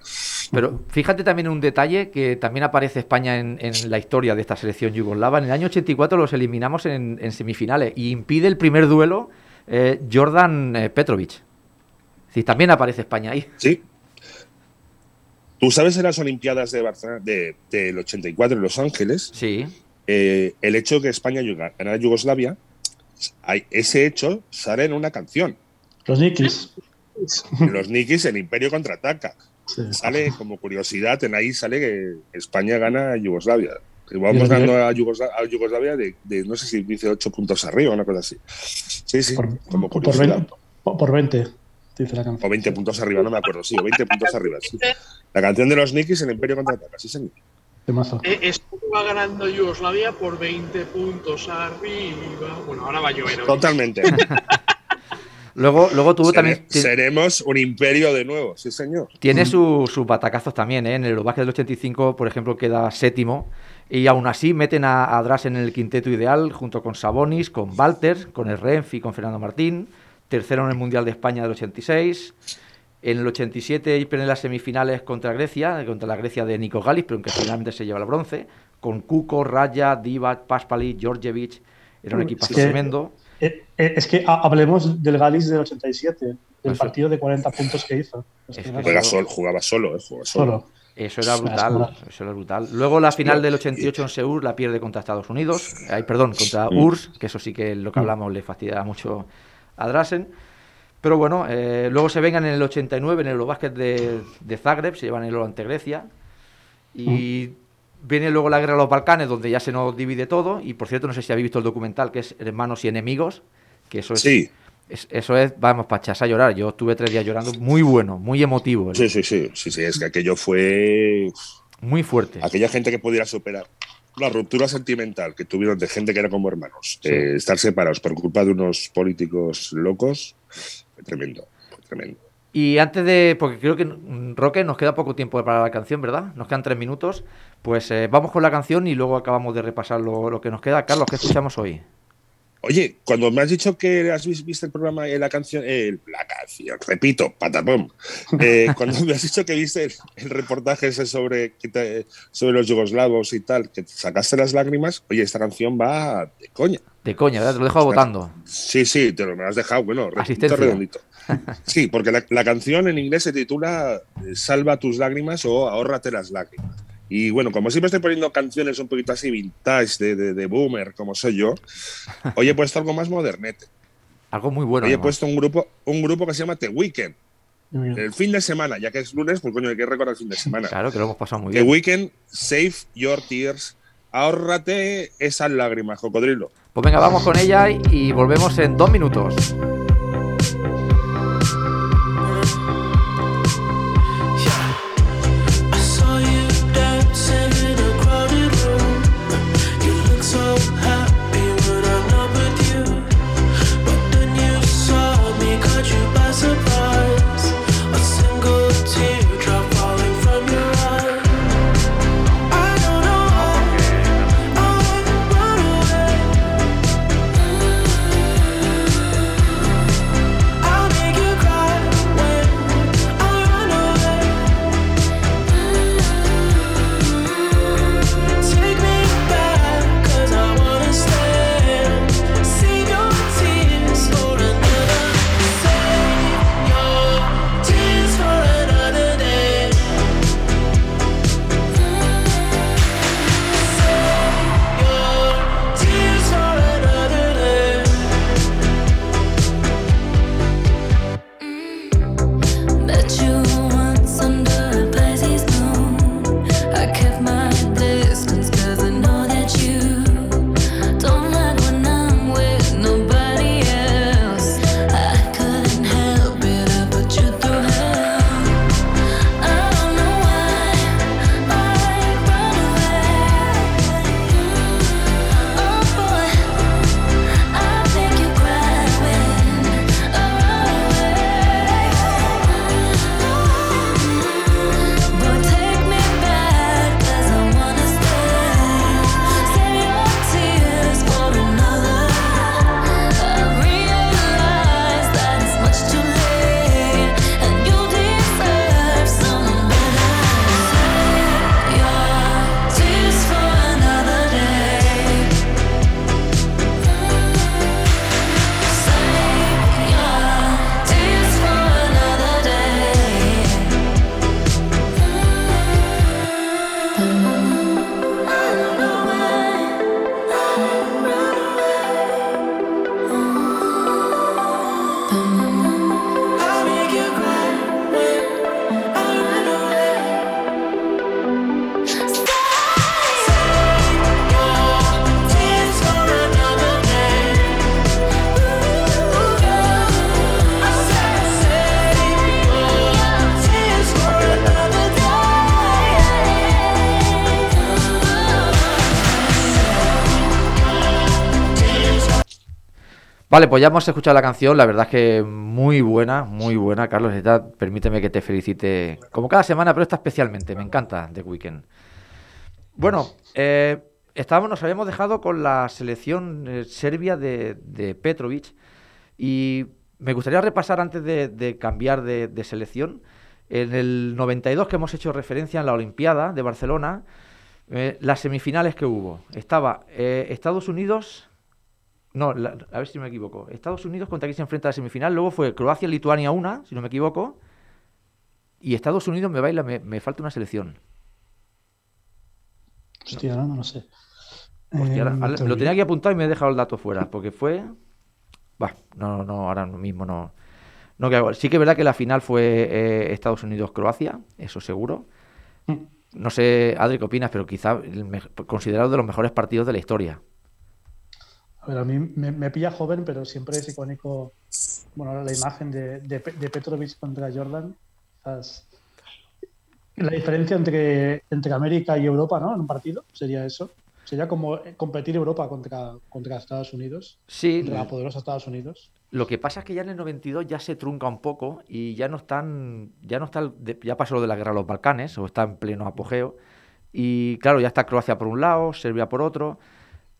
Pero fíjate también en un detalle que también aparece España en, en la historia de esta selección yugoslava. En el año 84 los eliminamos en, en semifinales y impide el primer duelo eh, Jordan Petrovic. Sí, también aparece España ahí. Sí. Tú sabes en las Olimpiadas de Barcelona de- del 84 en Los Ángeles, Sí. eh, el hecho de que España ganara Yugoslavia, hay, ese hecho sale en una canción. Los Nikis. Los Nikis, el Imperio contraataca. Sí. Sale como curiosidad, en ahí sale que España gana a Yugoslavia. Y vamos nivel- a Yugoslavia, a Yugoslavia de, de, no sé si dice 8 puntos arriba, una cosa así. Sí, sí, Por, como por curiosidad. 20, por- por 20, dice la canción. O 20 puntos arriba, no me acuerdo, sí, o 20 puntos arriba. sí. La canción de los Nikis, el Imperio contraataca, sí, señor. Temazo. Eh, España va ganando Yugoslavia por 20 puntos arriba. Bueno, ahora va a llover. hoy. Totalmente. Luego, luego tuvo Sere- también. seremos un imperio de nuevo, sí, señor. Tiene su- sus batacazos también, ¿eh? En el Eurobasket del 85, por ejemplo, queda séptimo. Y aún así meten a, a Drasen en el quinteto ideal, junto con Sabonis, con Walter, con el Renf y con Fernando Martín. Tercero en el Mundial de España del 86. En el 87 y en las semifinales contra Grecia, contra la Grecia de Nico Galis, pero que finalmente se lleva el bronce. Con Kuko, Raya, Divac, Paspali, Georgievich. Era un sí. tremendo. Eh, eh, es que ha- hablemos del Galis del 87, del Eso. partido de 40 puntos que hizo. Es que jugaba solo, eh, jugaba solo. solo. Eso era brutal, una- eso era brutal. Luego la final del 88 en Seúl la pierde contra Estados Unidos, ay, perdón, contra. URSS, que eso sí que lo que Mm. hablamos le fastidia mucho a Drasen. Pero bueno, eh, luego se vengan en el 89 en el Eurobásquet de, de Zagreb, se llevan el oro ante Grecia. Y viene luego la guerra de los Balcanes, donde ya se nos divide todo. Y por cierto, no sé si habéis visto el documental que es Hermanos y Enemigos, que eso es, Sí, es- eso es, vamos, para echarse a llorar. Yo estuve tres días llorando, muy bueno, muy emotivo, sí, sí, sí, sí, sí, es que aquello fue muy fuerte. aquella gente que pudiera superar la ruptura sentimental que tuvieron de gente que era como hermanos, Sí. eh, estar separados por culpa de unos políticos locos, tremendo, fue tremendo. Y antes de, porque creo que Roque nos queda poco tiempo para la canción, ¿verdad? Nos quedan tres minutos. Pues eh, vamos con la canción y luego acabamos de repasar lo, lo que nos queda. Carlos, ¿qué escuchamos hoy? Oye, cuando me has dicho que has vis- visto el programa, eh, la canción, eh, la canción, repito, patapom. Eh, cuando me has dicho que viste el, el reportaje ese sobre, que te- sobre los yugoslavos y tal, que sacaste las lágrimas, oye, esta canción va de coña. De coña, ¿verdad? Te lo dejo votando. Sí, sí, te lo me has dejado, bueno, redondito, redondito. Sí, porque la, la canción en inglés se titula eh, Salva tus lágrimas o Ahórrate las lágrimas. Y bueno, como siempre estoy poniendo canciones un poquito así vintage, de, de, de boomer, como soy yo, hoy he puesto algo más modernete. Algo muy bueno. Hoy he además. puesto un grupo, un grupo que se llama The Weeknd. Bien. El fin de semana, ya que es lunes, pues coño, hay que recordar el fin de semana. Claro, que lo hemos pasado muy The bien. Weeknd, Save Your Tears. Ahórrate esas lágrimas, cocodrilo. Pues venga, vamos con ella y, volvemos en dos minutos. Vale, pues ya hemos escuchado la canción, la verdad es que muy buena, muy buena, Carlos. Permíteme que te felicite como cada semana, pero esta especialmente, me encanta The Weeknd. Bueno, eh, estábamos, nos habíamos dejado con la selección eh, serbia de, Petrovic y me gustaría repasar antes de, cambiar de, selección. En el 92 que hemos hecho referencia en la Olimpiada de Barcelona, eh, las semifinales que hubo. Estaba Estados Unidos, no, la- a ver si me equivoco. Estados Unidos contra quién se enfrenta a la semifinal. Luego fue Croacia-Lituania una, si no me equivoco. Y Estados Unidos me baila, me, me falta una selección. Hostia, no, no lo sé. Hostia, ahora- Eh, te lo tenía que apuntar y me he dejado el dato fuera, porque fue... Bah, no, no, ahora mismo no... no caigo. Sí que es verdad que la final fue eh, Estados Unidos-Croacia, eso seguro. Mm. No sé, Adri, ¿qué opinas? Pero quizá el considerado de los mejores partidos de la historia. A ver, a mí me, me pilla joven, pero siempre es icónico bueno, la imagen de, de, de Petrovic contra Jordan. La diferencia entre, entre América y Europa, ¿no? En un partido, sería eso. Sería como eh, competir Europa contra, contra Estados Unidos, Sí, contra la poderosa Estados Unidos. Lo que pasa es que ya en el 92 ya se trunca un poco y ya no están, ya no está, ya pasó lo de la guerra de los Balcanes o está en pleno apogeo y claro, ya está Croacia por un lado, Serbia por otro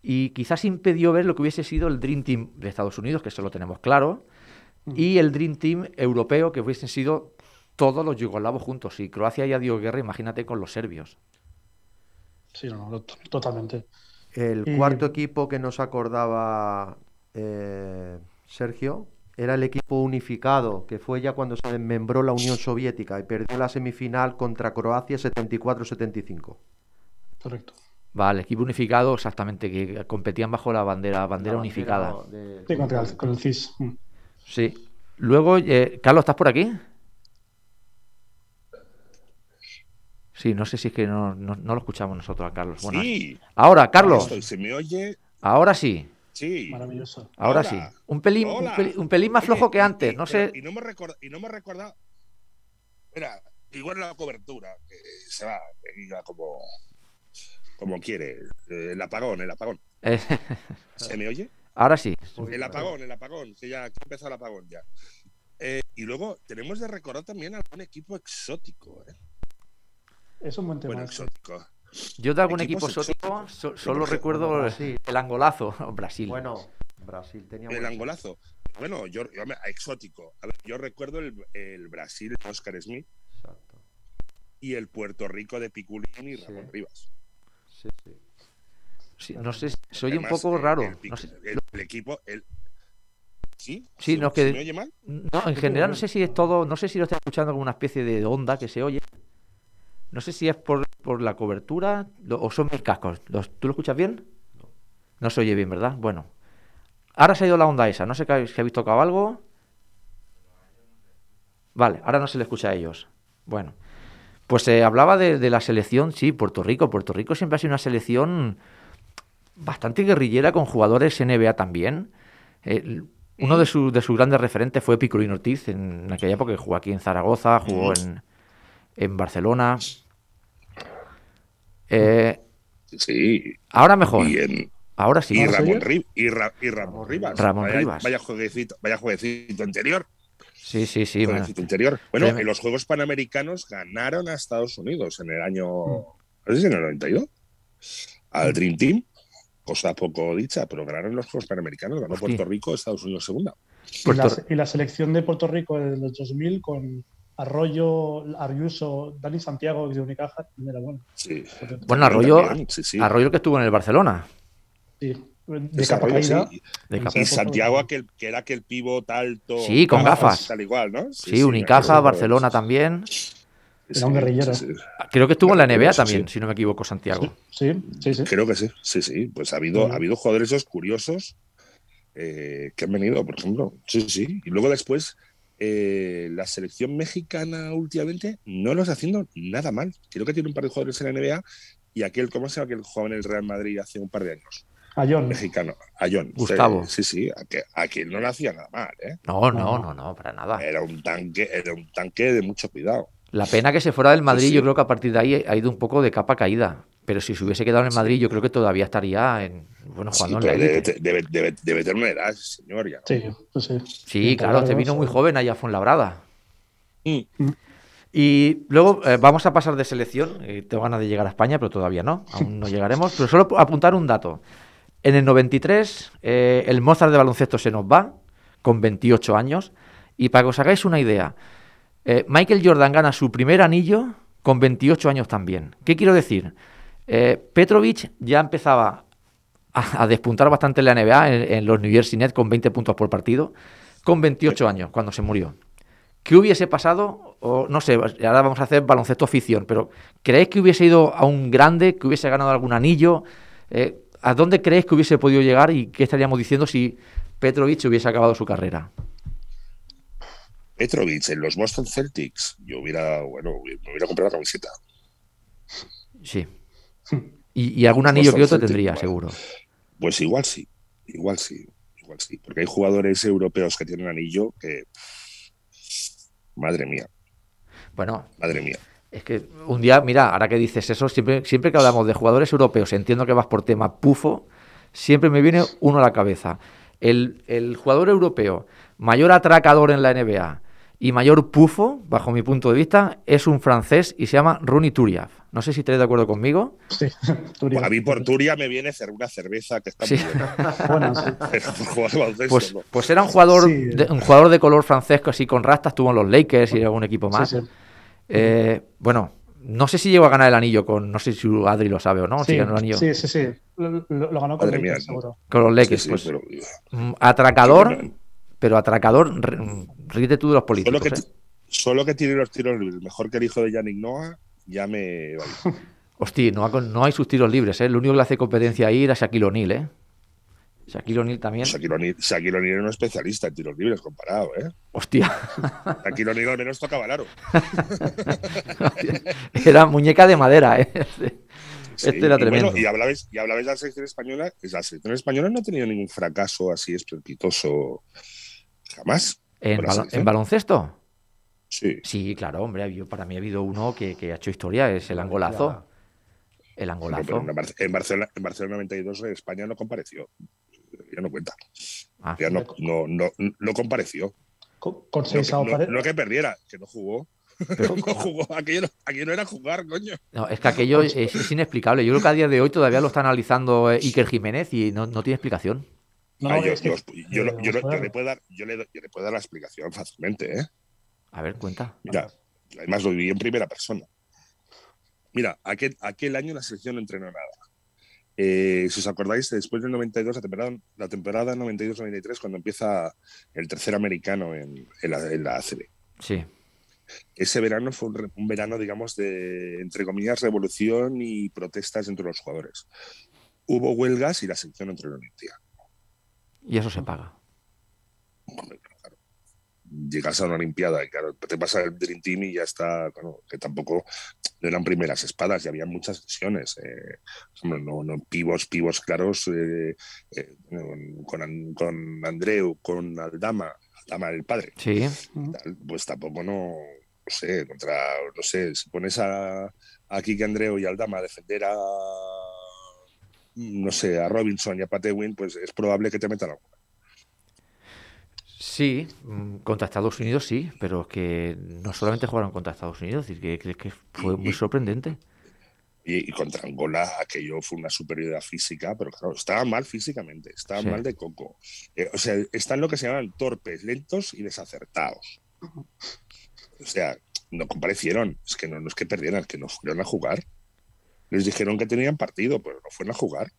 y quizás impidió ver lo que hubiese sido el Dream Team de Estados Unidos, que eso lo tenemos claro, y el Dream Team europeo que hubiesen sido todos los yugoslavos juntos. Y Croacia ya dio guerra, imagínate con los serbios. Sí, no, no, to- totalmente. El Y- cuarto equipo que nos acordaba eh, Sergio era el equipo unificado, que fue ya cuando se desmembró la Unión Soviética y perdió la semifinal contra Croacia 74-75. Correcto. Vale, equipo unificado, exactamente, que competían bajo la bandera, bandera La unificada. de- Sí, contra el, con el CIS. Mm. Sí. Luego, eh, Carlos, ¿estás por aquí? Sí, no sé si es que no, no- no lo escuchamos nosotros a Carlos. Bueno, Sí, ahora, Carlos, estoy, ¿se me oye? ahora sí, Sí. Maravilloso. ahora Hola. sí. Un pelín, un pelín, un pelín más Oye, flojo que antes, y- no sé. Y no me recorda, y no me recordado. Mira, igual la cobertura, que se va, que diga como, como quiere. El apagón, el apagón. Eh, ¿Se me oye? ahora sí. El apagón, el apagón, que ya que empezado el apagón ya. Eh, y luego tenemos de recordar también algún equipo exótico. ¿eh? Es un buen tema. Bueno, exótico. Yo de algún equipo exótico so- solo recuerdo Brasil. el angolazo, Brasil. Bueno, Brasil tenía El angolazo. Bueno, yo, yo me- exótico. A ver, yo recuerdo el, el Brasil de Oscar Smith Exacto. y el Puerto Rico de Piculín y Sí. Ramón Rivas. Sí, sí. Sí, no sé, se oye un poco raro. El, No sé- el- el equipo, el... ¿Sí? Sí, ¿Se- no, que- ¿Se me oye mal? No, en general no sé si es todo, no sé si lo está escuchando como una especie de onda que se oye. No sé si es por, por la cobertura lo- o son mis cascos. Los- ¿Tú lo escuchas bien? No se oye bien, ¿verdad? Bueno. Ahora se ha ido la onda esa. No sé que- si habéis tocado algo. Vale, ahora no se le escucha a ellos. Bueno. Pues se hablaba de, de la selección, sí, Puerto Rico. Puerto Rico siempre ha sido una selección bastante guerrillera con jugadores NBA también. El- uno de, sus de sus grandes referentes fue Picolín Ortiz en aquella época que jugó aquí en Zaragoza, jugó en, en Barcelona. Eh, Sí. ahora mejor, Y, en- ahora sí. y ¿Ahora se Ramón, oye? Ri- y, Ra- y Ramón Rivas. Ramón vaya, Rivas. Vaya jueguecito, vaya jueguecito interior. Sí, sí, sí. bueno. jueguecito interior. Bueno, Tremendo. en los Juegos Panamericanos ganaron a Estados Unidos en el año. Mm. No sé si en el 92. Al Dream Team. Cosa poco dicha, pero ganaron los Juegos Panamericanos. Ganó Hostia. Puerto Rico, Estados Unidos segunda. Y la, Puerto- y la selección de Puerto Rico de los 2000 con Arroyo, Ariuso, Dani Santiago de Unicaja también era bueno. Sí. Bueno, Arroyo, También, sí, sí. Arroyo que estuvo en el Barcelona. Sí, de capa caída. sí. de Y capa- Santiago, aquel, que era aquel pivot alto. Sí, con gafas. Tal igual, ¿no? Sí, Unicaja. Barcelona también. Era un guerrillero. sí, sí. Creo que estuvo en la NBA Sí, también, sí. si no me equivoco, Santiago. Sí, sí, sí. Creo que sí, sí, sí. Pues ha habido, Sí. ha habido jugadores esos curiosos eh, que han venido, por ejemplo. Sí, sí. Y luego después, eh, la selección mexicana últimamente no lo está haciendo nada mal. Creo que tiene un par de jugadores en la NBA y aquel, ¿cómo se llama? Que jugaba en el Real Madrid hace un par de años. A John. Mexicano, Ayón. Gustavo. Sí, sí, aquel, aquel no lo hacía nada mal, ¿eh? No, no, no, no, para nada. Era un tanque, era un tanque de mucho cuidado. La pena que se fuera del Madrid, Sí, sí. yo creo que a partir de ahí ha ido un poco de capa caída. pero si se hubiese quedado en Madrid, yo creo que todavía estaría en, bueno, Sí, jugando en la debe, debe, debe- debe tener una edad, señor. Ya, ¿no? Sí, pues sí. Sí, claro, este vino muy joven allá a Fuenlabrada. Mm. Y luego eh, vamos a pasar de selección. eh, tengo ganas de llegar a España, pero todavía no. Aún no llegaremos. Pero solo apuntar un dato. En el 93, eh, el Mozart de baloncesto se nos va, con 28 años. Y para que os hagáis una idea, eh, Michael Jordan gana su primer anillo con 28 años también. ¿Qué quiero decir? Eh, Petrovic ya empezaba a, a despuntar bastante en la NBA, en, en los New Jersey Nets, con 20 puntos por partido, con 28 años, cuando se murió. ¿Qué hubiese pasado? O no sé, ahora vamos a hacer baloncesto ficción, pero ¿creéis que hubiese ido a un grande, que hubiese ganado algún anillo? Eh, ¿A dónde creéis que hubiese podido llegar y qué estaríamos diciendo si Petrovic hubiese acabado su carrera? Petrovic en los Boston Celtics, yo hubiera, bueno, me hubiera comprado la camiseta. Sí. Y, y algún anillo que otro tendría, bueno. seguro. Pues igual sí, igual sí, igual sí. Porque hay jugadores europeos que tienen anillo que. Madre mía, Bueno, madre mía. Es que un día, mira, ahora que dices eso, siempre, siempre que hablamos de jugadores europeos, entiendo que vas por tema pufo, siempre me viene uno a la cabeza. El, el jugador europeo mayor atracador en la NBA y mayor pufo, bajo mi punto de vista, es un francés y se llama Rooney Turiaf. No sé si estaréis de acuerdo conmigo. Sí, Turia. A mí por Turia me viene una cerveza que está Sí. muy buena. Bueno, sí. Pero Pues, pues era un jugador, Sí. de, un jugador de color francés así con rastas, tuvo en los Lakers y algún equipo más. Sí, sí. Eh, bueno, no sé si llegó a ganar el anillo con, no sé si Adri lo sabe o no, si Sí, ganó el anillo sí, sí, sí. Lo, lo- lo ganó con el mía, Lakers, seguro. con los Sí, Lakers. sí, pues, pero- mm, atracador, Pero- pero atracador, ríete tú de los políticos. Solo que, ¿eh? solo que tire los tiros libres, mejor que el hijo de Yannick Noah, ya me vale. Hostia, no hay sus tiros libres, ¿eh? Lo único que le hace competencia ahí era Shaquille O'Neal, ¿eh? Shaquille O'Neal también. Shaquille O'Neal era un especialista en tiros libres comparado, ¿eh? Hostia, Shaquille O'Neal al menos tocaba el aro. era muñeca de madera, ¿eh? Sí, Este era y bueno, tremendo. y hablabais, y hablabais de la selección española, la selección española no ha tenido ningún fracaso así estrepitoso jamás. ¿En, baloncesto? Sí. Sí, claro, hombre, habido- para mí ha habido uno que, que ha hecho historia, es el angolazo. El angolazo. en, Bar- en Barcelona, en Barcelona 92 España no compareció. Ya no cuenta. Ah, Ya no, no, no, no compareció. Con, con No, seis que- a no- pared. no que perdiera, que no jugó. pero- No jugó. Aquello, no- aquello no era jugar, coño. no, es que aquello es, es inexplicable. Yo creo que a día de hoy todavía lo está analizando eh, Iker Jiménez y no, no tiene explicación. No, yo, le puedo dar, yo le, yo le puedo dar la explicación fácilmente, ¿eh? A ver, cuenta. Mira, además lo viví en primera persona. Mira, aquel, aquel año la selección no entrenó nada. Eh, si os acordáis, después del 92, la temporada, la temporada 92-93, cuando empieza el tercer americano en, en la, en la ACB. Sí. Ese verano fue un, verano, digamos, de, entre comillas, revolución y protestas entre los jugadores. Hubo huelgas y la entrenó ni un día. Y eso se paga. Llegas a una Olimpiada y claro, te pasa el Dream Team y ya está, claro, que tampoco no eran primeras espadas y había muchas lesiones. eh, no, no pivos, pivos claros eh, eh, con, con Andreu, con Aldama, Aldama el padre. Sí. tal, Pues tampoco no, no sé, contra, no sé, si pones a, a Kike Andreu y Aldama a defender a no sé, a Robinson y a Patewin, pues es probable que te metan alguna. Sí, mm, contra Estados Unidos sí, pero que no solamente jugaron contra Estados Unidos, es decir, que, que- que fue muy sorprendente. Y, y contra Angola aquello fue una superioridad física, pero claro, estaban mal físicamente, estaban Sí. mal de coco. Eh, o sea, están lo que se llaman torpes, lentos y desacertados. O sea, no comparecieron, es que no, no es que perdieran, es que no fueron a jugar. Les dijeron que tenían partido, pero no fueron a jugar.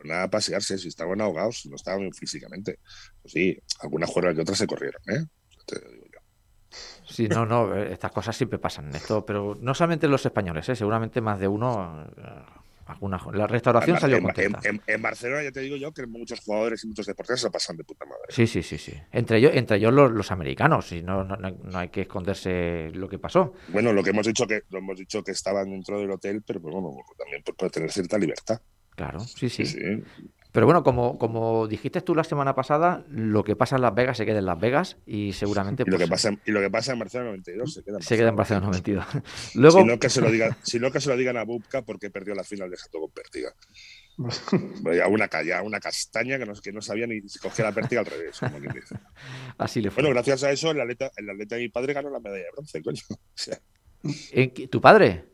Fueron a pasearse, si estaban ahogados, no estaban bien físicamente. Pues sí, algunas jugadas que otras se corrieron, ¿eh? Te digo yo. Sí, no, no, eh, estas cosas siempre pasan, esto, pero no solamente los españoles, eh, seguramente más de uno, eh, alguna, la restauración En, salió en- contenta. en- en Barcelona ya te digo yo que muchos jugadores y muchos deportistas se pasan de puta madre. Sí, sí, sí, sí. Entre ellos, entre ellos los, los americanos, y no, no, no- no hay que esconderse lo que pasó. Bueno, lo que hemos dicho que lo hemos dicho que estaban dentro del hotel, pero pues, bueno, también por, por tener cierta libertad. Claro, sí, sí. Sí, sí. Pero bueno, como, como dijiste tú la semana pasada, lo que pasa en Las Vegas se queda en Las Vegas y seguramente Y lo, pues, que pasa, en- y lo que pasa en Barcelona 92 se queda en se queda en Barcelona. Barcelona 92. Luego, Si no, que se lo digan, si no, que se lo digan a Bubka porque perdió la final de Jato con Pértiga. Vaya, una, calla, una castaña que no, que no sabía ni si cogía la pértiga al revés. como quien dice. así le fue. Bueno, gracias a eso, el atleta, el atleta de mi padre ganó la medalla de bronce, coño. O sea, ¿En qué- ¿Tu padre?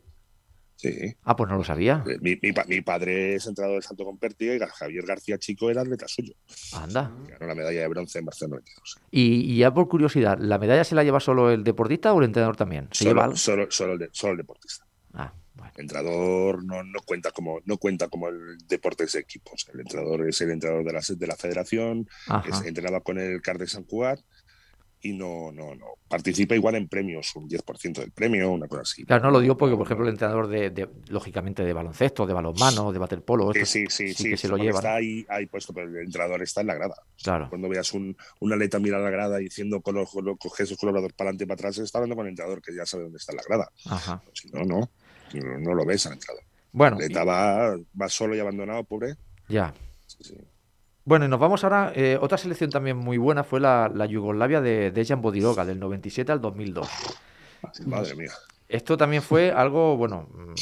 Sí. Ah, pues no lo sabía. Mi, mi mi padre es entrenador del salto con pértiga y Javier García Chico era atleta suyo. Anda. Ganó la medalla de bronce en Barcelona 92. Y, y ya por curiosidad, ¿la medalla se la lleva solo el deportista o el entrenador también? ¿Se lleva Solo, algo? solo, solo el de- solo el deportista. Ah, bueno. El entrenador no, no cuenta como no cuenta como el deporte de equipos. El entrenador es el entrenador de la, de la federación, Ajá. es, entrenaba con el CAR de San Cugat y no, no, no. Participa igual en premios, un 10% del premio, una cosa así. Claro, no lo digo porque, por ejemplo, el entrenador de, de- lógicamente, de baloncesto, de balonmano, de waterpolo, Sí, sí, sí, sí, que se lo llevan. Está ahí, ahí puesto, pero el entrenador está en la grada. Claro. Cuando veas un, un atleta mirar la grada diciendo con los, con los coges sus colaboradores para adelante y para atrás, está hablando con el entrenador que ya sabe dónde está la grada. Ajá. Si no, no, no, no lo ves al entrenador. Bueno, El atleta va, va solo y abandonado, pobre. ya. Sí, sí. Bueno, y nos vamos ahora. eh, otra selección también muy buena fue la, la Yugoslavia de Dejan Bodiroga, del 97 al 2002. Madre mía. Esto también fue algo, bueno. mm,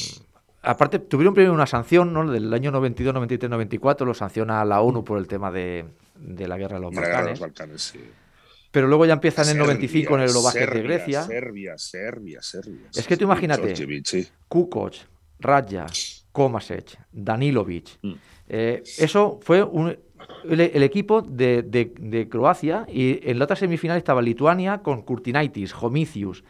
Aparte, tuvieron primero una sanción, ¿no? Del año 92, 93, 94, lo sanciona la ONU por el tema de, de la guerra de los de Balcanes. Sí. Pero luego ya empiezan en el Serbia, 95 con el Eurobasket de Grecia. Serbia, Serbia, Serbia. Es que tú imagínate. Sí. Kukoc, Radja, Komasec, Danilovic. Mm. Eh, eso fue un- el, el equipo de, de- de Croacia y en la otra semifinal estaba Lituania con Kurtinaitis, Homicius,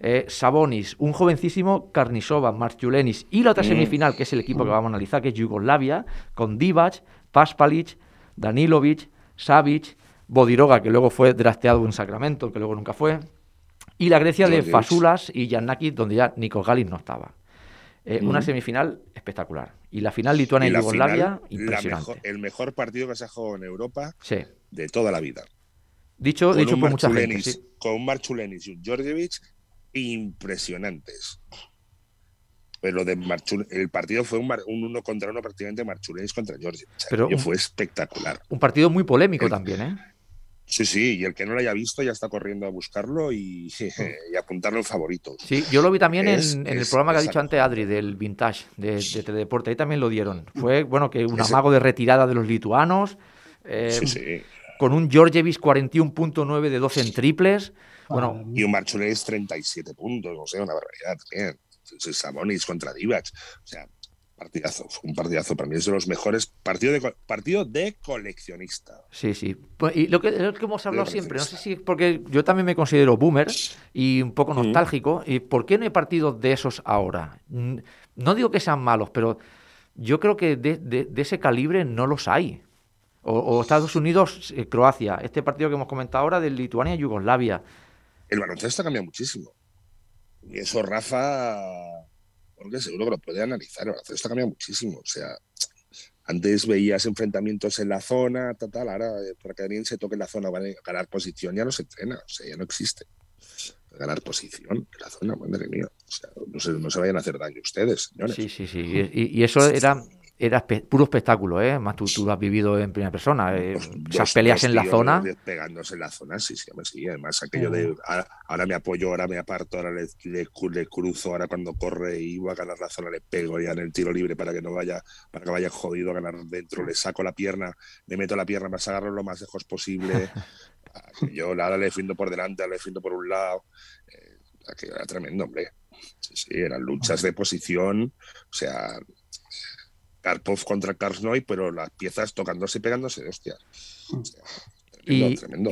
eh, Sabonis, un jovencísimo Karnisova, Marciulenis y la otra Mm. semifinal, que es el equipo que vamos a analizar, que es Yugoslavia, con Divac, Paspalic, Danilovic, Savic, Bodiroga, que luego fue drafteado en Sacramento, que luego nunca fue, y la Grecia de. Fasulas y Giannakis, donde ya Nikos Galis no estaba. Eh, Una semifinal espectacular. Y la final Lituania Y y la Yugoslavia, final, impresionante. mejor- el mejor partido que se ha jugado en Europa Sí. de toda la vida. Dicho, Con dicho por mucha gente. Sí. Con un Marchulenis y un Djordjevic impresionantes. Pero lo de Marchul- el partido fue un, mar- un uno contra uno prácticamente Marchulenis contra Djordjevic. Pero fue espectacular. Un partido muy polémico El- también, ¿eh? Sí, sí, y el que no lo haya visto ya está corriendo a buscarlo y, y apuntarlo en favoritos. Sí, yo lo vi también en- Es- en, el es- programa que ha dicho antes Adri, del Vintage, de, de Teledeporte. Ahí también lo dieron. Fue, bueno, que un amago de retirada de los lituanos, eh, Sí, sí. con un Georgievich 41.9 de 12 en triples. Bueno, Madre Y un Marchulenis 37 puntos, o sea, una barbaridad también. Sabonis contra Divac. O sea, partidazo, fue un partidazo. Para mí es de los mejores. Partido de, partido de coleccionista. Sí, sí. Pues, y lo que, lo que hemos hablado siempre, no sé si es porque yo también me considero boomer y un poco Ujú. nostálgico. ¿Y por qué no hay partidos de esos ahora? Mm, No digo que sean malos, pero yo creo que de, de- de ese calibre no los hay. O, o Estados Unidos, eh, Croacia, este partido que hemos comentado ahora de Lituania y Yugoslavia. El baloncesto cambia muchísimo. Y eso Rafa, porque seguro que lo puede analizar. El baloncesto cambia muchísimo. O sea, antes veías enfrentamientos en la zona, tal, tal. Ahora, eh, para que alguien se toque en la zona, van a ganar posición, ya no se entrena. O sea, ya no existe. Ganar posición en la zona, madre mía. O sea, no se, no se vayan a hacer daño ustedes, señores. Sí, sí, sí. Y, y eso era, era espe- puro espectáculo, ¿eh? Más tú, tú lo has vivido en primera persona. eh, esas peleas dos en la zona. Pegándose en la zona, sí, sí, sí. Además, aquello de ahora, ahora me apoyo, ahora me aparto, ahora le, le cu- le cruzo, ahora cuando corre y va a ganar la zona le pego ya en el tiro libre para que no vaya, para que vaya jodido a ganar dentro, le saco la pierna, le meto la pierna más agarro lo más lejos posible. Ah, Yo ahora le defiendo por delante, ahora le defiendo por un lado. Eh, aquello era tremendo, hombre. Sí, sí, eran luchas de posición, o sea, Karpov contra Karsnoy, pero las piezas tocándose y pegándose de hostias. O sea, tremendo, Y- tremendo.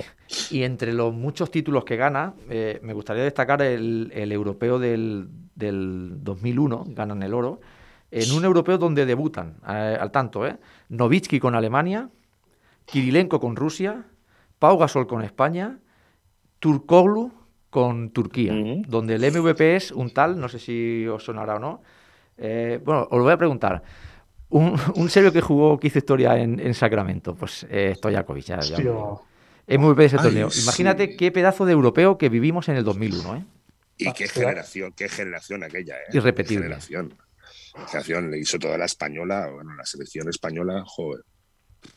Y entre los muchos títulos que gana, eh, me gustaría destacar el, el europeo del, del 2001, ganan el oro, en un europeo donde debutan, eh, al tanto, ¿eh? Novitsky con Alemania, Kirilenko con Rusia, Pau Gasol con España, Turkoglu con Turquía, donde el MVP es un tal, no sé si os sonará o no. eh, bueno, os lo voy a preguntar. Un, un serbio que jugó, que hizo historia en, en Sacramento, pues eh, Stojakovic, ya- ya- Hostia. MVP de ese Ay, torneo. sí. Imagínate qué pedazo de europeo que vivimos en el 2001, ¿eh? Y qué generación, qué generación aquella, ¿eh? Irrepetible. Qué generación. La generación le hizo toda la española, bueno, la selección española, joder.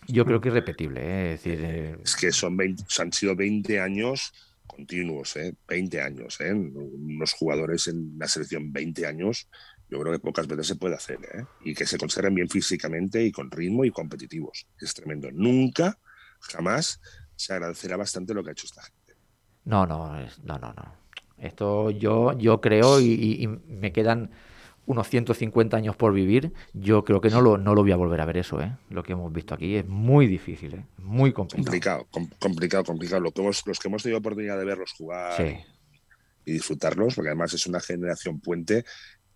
yo creo que irrepetible. ¿eh? Es decir, eh, Es que son 20 han sido 20 años continuos, ¿eh? 20 años, ¿eh? Unos jugadores en la selección 20 años, yo creo que pocas veces se puede hacer, ¿eh? Y que se conserven bien físicamente y con ritmo y competitivos. Es tremendo. Nunca, jamás se agradecerá bastante lo que ha hecho esta gente. no, no, no, no, no. Esto yo, yo creo y, y- y me quedan unos 150 años por vivir. Yo creo que no lo, no lo voy a volver a ver eso, ¿eh? Lo que hemos visto aquí es muy difícil, ¿eh? Muy complicado. Complicado, com- complicado, complicado. Lo que hemos- los que hemos tenido oportunidad de verlos jugar Sí. y disfrutarlos, porque además es una generación puente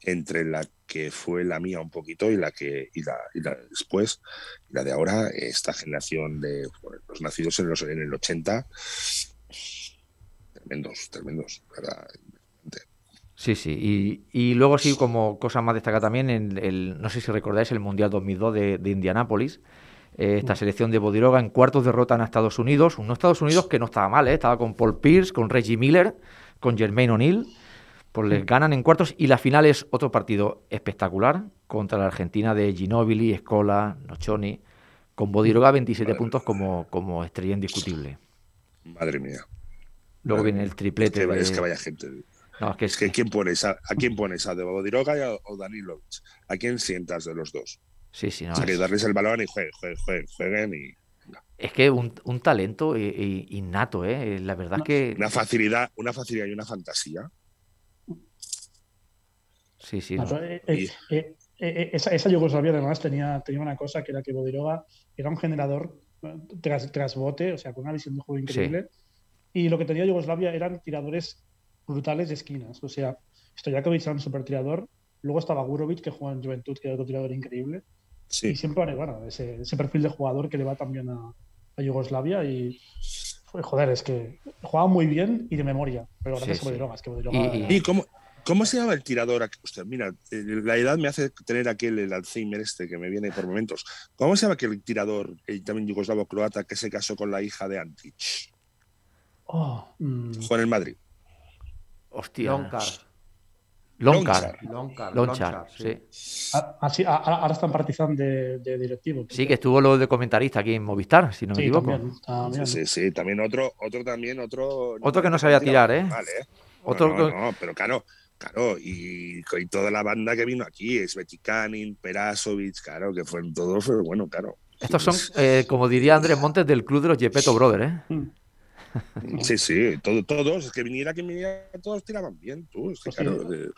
entre la que fue la mía un poquito y la que y la, y la de después, y la de ahora, esta generación de bueno, los nacidos en, los, en el 80, tremendos, tremendos, ¿verdad? Sí, sí. Y, y luego sí, como cosa más destacada también, en el, no sé si recordáis el Mundial 2002 de, de Indianápolis. eh, esta selección de Bodiroga en cuartos derrotan a Estados Unidos. Unos Estados Unidos que no estaba mal, ¿eh? Estaba con Paul Pierce, con Reggie Miller, con Jermaine O'Neal. Pues les ganan en cuartos y la final es otro partido espectacular contra la Argentina de Ginóbili, Escola, Nocioni, con Bodiroga 27 puntos como, como estrella indiscutible. Madre mía. Luego Madre viene el triplete. Es que, de- es que vaya gente. No, es que, Es que ¿quién pones a, ¿a quién pones? ¿A de Bodiroga y a- o Danilovic? ¿A quién sientas de los dos? Sí, sí, no, o sea, que es- darles el balón y jueguen, jueguen, jueguen, jueguen y Es que un, un talento eh, eh, innato, ¿eh? La verdad es que... una facilidad, una facilidad y una fantasía. Sí, sí. Ah, no. eh, eh, eh, esa, esa Yugoslavia además tenía, tenía una cosa que era que Bodiroga era un generador tras, tras bote, o sea, con una visión de juego increíble. Y lo que tenía Yugoslavia eran tiradores brutales de esquinas. O sea, Stojakovic era un super tirador. Luego estaba Gurovic, que jugaba en Juventud, que era otro tirador increíble. Sí. Y siempre, bueno, ese, ese perfil de jugador que le va también a, a Yugoslavia. Y, fue- joder, es que jugaba muy bien y de memoria. Pero gracias Sí, a sí. Bodiroga, es que Bodiroga Y- era- ¿Y cómo, cómo se llama el tirador? Hostia, mira, eh, la edad me hace tener aquel el Alzheimer este que me viene por momentos. ¿Cómo se llama aquel tirador, eh, también yugoslavo-croata, que se casó con la hija de Antic? Oh, mm, Jugó en el Madrid. Hostia. Loncar. Loncar. Loncar. Lonchar, sí. Ah, ah, sí, ah, ahora ahora está en Partizan de, de directivo. Sí, que estuvo lo de comentarista aquí en Movistar, si no me Sí, equivoco. también, también. Sí, sí, sí, también otro, otro también, otro. Otro que no sabía tirar, ¿eh? Vale, ¿eh? Otro no, no, que- no, pero claro, claro, y, y toda la banda que vino aquí, Svetikanin, Perasovic, claro, que fueron todos, pero bueno, claro. Estos son, eh, como diría Andrés Montes, del club de los Gepetto Brothers, ¿eh? Sí, sí, todo- todos, es que viniera quien viniera, todos tiraban bien, tú, es que Pues claro, de-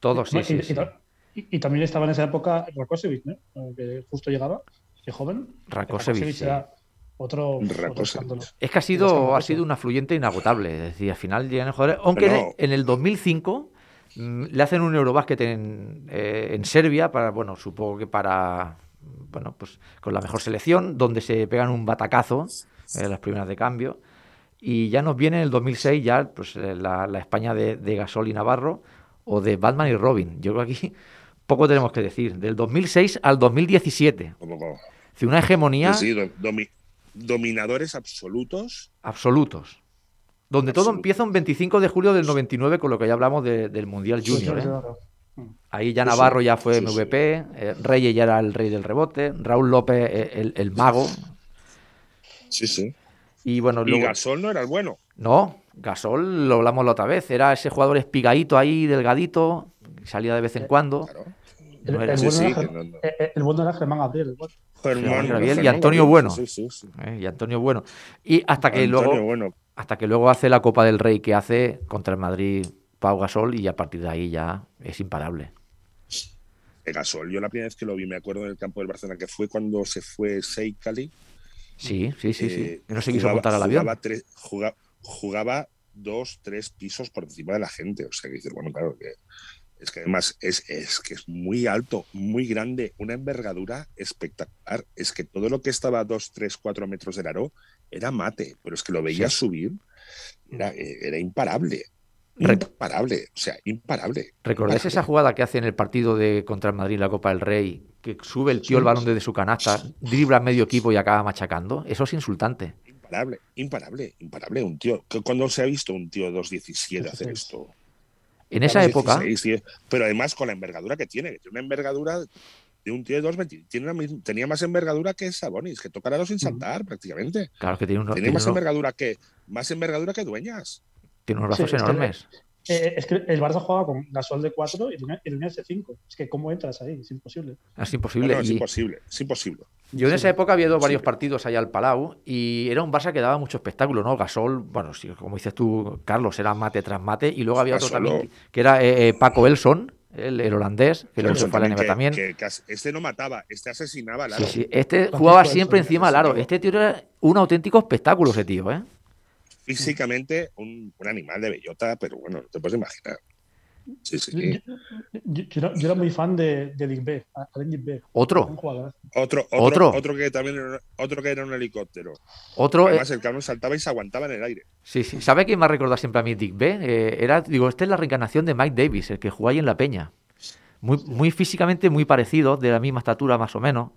Todos, sí, y, sí, y sí. ta- y- y también estaba en esa época Rakosevic, ¿no? Eh, que justo llegaba, que joven. Rakosevic, sí. era otro, otro. Es que ha sido, ha sido un afluyente inagotable. Es decir, al final llegan jugadores. Aunque en, Pero- en el 2005 mm, le hacen un Eurobasket en, eh, en Serbia, para, bueno, supongo que para, bueno, pues con la mejor selección, donde se pegan un batacazo, eh, las primeras de cambio. Y ya nos viene en el 2006 ya pues, eh, la, la España de, de Gasol y Navarro o de Batman y Robin. Yo creo que aquí poco tenemos que decir. Del 2006 al 2017. como, como- Es una hegemonía sí, sí, do- domi- dominadores absolutos. absolutos. Donde todo empieza un 25 de julio del 99, con lo que ya hablamos de- del Mundial Junior. ¿eh? Claro. Ahí ya. Navarro ya fue Sí, sí. MVP, eh, Reyes ya era el rey del rebote, Raúl López eh, el, el mago. Sí, sí. Y bueno, Y luego. Gasol no era el bueno. No, Gasol lo hablamos la otra vez, era ese jugador espigadito ahí, delgadito, salía de vez en cuando. Claro. El, No el Sí, bueno sí, era, que Ger- no- no. el bueno era Germán Gabriel. bueno. Germán, Gabriel y Antonio Gabriel, Bueno. Sí, sí, sí. eh, y Antonio Bueno. Y hasta que Antonio luego. Bueno. Hasta que luego hace la Copa del Rey que hace contra el Madrid Pau Gasol y a partir de ahí ya es imparable. Eh, Gasol, yo la primera vez que lo vi, me acuerdo en el campo del Barcelona, que fue cuando se fue Seikali. Sí, sí, sí, sí. eh, no se quiso montar al avión. Jugaba, tres- jugaba dos, tres pisos por encima de la gente. O sea, que dices, bueno, claro, que es que además es, es que es muy alto, muy grande, una envergadura espectacular. Es que todo lo que estaba a dos, tres, cuatro metros del aro era mate, pero es que lo veías subir, era, eh, era imparable. Imparable, o sea, imparable. ¿Recordáis esa jugada que hace en el partido de contra el Madrid en la Copa del Rey? Que sube el tío el balón desde su canasta, dribla medio equipo y acaba machacando. Eso es insultante. Imparable, imparable, imparable. Un tío, que cuando se ha visto un tío 2.17 hacer 16. esto? En esa época, 16, tío. pero además con la envergadura que tiene, que tiene una envergadura de un tío de 2,20. Tiene una tenía más envergadura que Sabonis, que tocará sin saltar prácticamente. Claro que tiene, unos- Tenía tiene más unos, envergadura que más envergadura que Dueñas. tiene unos brazos Sí, es que- enormes. Eh, es que el Barça jugaba con Gasol de 4 y el Lunes de 5. Es que, ¿cómo entras ahí? Es imposible. Es No, imposible. no, es Y imposible, es imposible. yo en Sí. esa época había ido varios Sí. partidos allá al Palau y era un Barça que daba mucho espectáculo, ¿no? Gasol, bueno, sí, como dices tú, Carlos, era mate tras mate. Y luego había otro Gasol, también, que era eh, eh, Paco Elson, el, el holandés, que luego Pero se fue a la NBA que- también. que- que este no mataba, este asesinaba al aro. sí. Este jugaba siempre encima del aro. Este tío era un auténtico espectáculo, ese tío, ¿eh? Físicamente, un, un animal de bellota, pero bueno, no te puedes imaginar. Sí, sí. Yo, yo- yo era, yo era muy fan de, de Dick B, Alain Dick B. Otro. Otro, Otro. otro, otro que también era, otro que era un helicóptero. otro. eh, Además, el cabrón saltaba y se aguantaba en el aire. Sí, sí. ¿Sabe quién me ha recordado siempre a mí Dick B? Eh, era, digo, esta es la reencarnación de Mike Davis, el que jugó ahí en La Peña. Muy, muy físicamente muy parecido, de la misma estatura más o menos.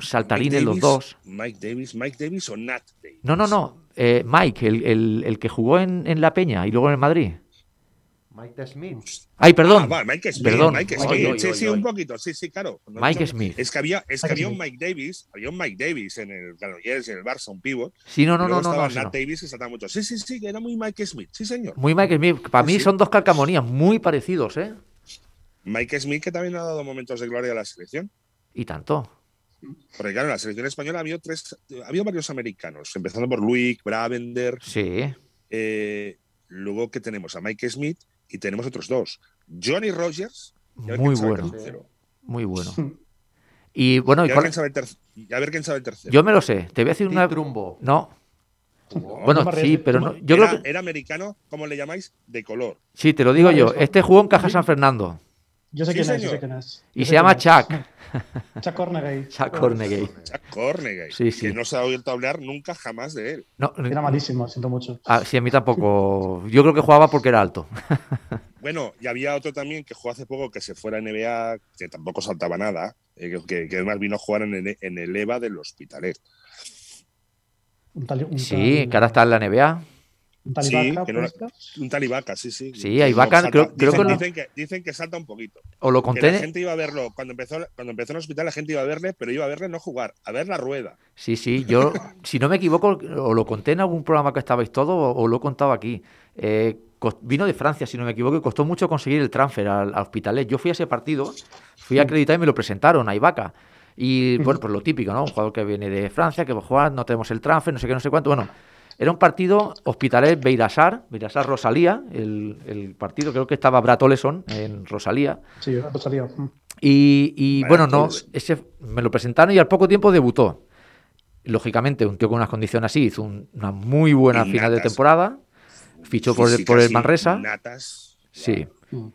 Saltarines los dos. Mike Davis, Mike Davis o Nat Davis. No, no, no. eh, Mike, el, el- el que jugó en, en La Peña y luego en el Madrid. Mike Smith. Ay, perdón. Ah, va, Mike Smith, Perdón. Mike Smith. oy, sí, oy, sí, oy. un poquito, sí, sí, claro. No, Mike no, Smith. Es que había, es que Mike había un. Mike Davis, había un Mike Davis en el Granollers en el Barça, un pivot. Sí, no, no, no, no. estaba no, sí, Nat no. Davis que saltaba mucho. Sí, sí, sí, que era muy Mike Smith, sí, señor. Muy Mike Smith. Para Sí, mí sí. son dos calcamonías muy parecidos, ¿eh? Mike Smith que también ha dado momentos de gloria a la selección. Y tanto. Porque claro, en la selección española había tres, había varios americanos, empezando por Luis, Bravender, Sí. eh, luego que tenemos a Mike Smith y tenemos otros dos. Johnny Rogers. y a ver Muy bueno. Muy bueno. Y bueno, Y y a ver cuál- quién sabe el tercero. Y a ver quién sabe el tercero. yo me lo sé. Te voy a decir una. Trumbo. No. Jugó. Bueno, sí, pero no. Yo era, creo que. era americano, ¿cómo le llamáis? De color. Sí, te lo digo Toma yo. Este jugó en Caja San Fernando. Yo sé Sí, quién es, yo sé quién es. Y se llama es. Chuck. Chuck Cornegay. Chuck Cornegay. Jack Cornegay. Sí, sí. Que no se ha oído hablar nunca jamás de él. No, Era malísimo, siento mucho. ah, sí, a mí tampoco. Yo creo que jugaba porque era alto. Bueno, y había otro también que jugó hace poco que se fuera a NBA, que tampoco saltaba nada, eh, que, que, que además vino a jugar en el, en el EVA del Hospitalet. Un tal, un Sí, tal- que ahora está en la NBA. Un tal Sí, Ibaka, que no. Un tal Ibaka, sí, sí. Sí, a Ibaka salta- creo- creo dicen, que dicen que dicen que salta un poquito. O lo Que conté. la gente iba a verlo, cuando empezó, cuando empezó en el hospital, la gente iba a verle, pero iba a verle no jugar, a ver la rueda. Sí, sí, yo, si no me equivoco, o lo conté en algún programa que estabais todos, o, o lo he contado aquí. Eh, vino de Francia, si no me equivoco, y costó mucho conseguir el transfer al, al Hospitalet. Yo fui a ese partido, fui acreditado y me lo presentaron a Ibaka. Y bueno, pues lo típico, ¿no? Un jugador que viene de Francia, que va a jugar, no tenemos el transfer, no sé qué, no sé cuánto. Bueno, era un partido Hospitalet Beirasar, Beirasar Rosalía, el, el partido, creo que estaba Brad Oleson en Rosalía. Sí, Rosalía. Y, bueno, no, clubes. ese me lo presentaron y al poco tiempo debutó. Lógicamente, un tío con unas condiciones así hizo un- una muy buena final de temporada. Fichó por el, por el Manresa. Sí. Mm.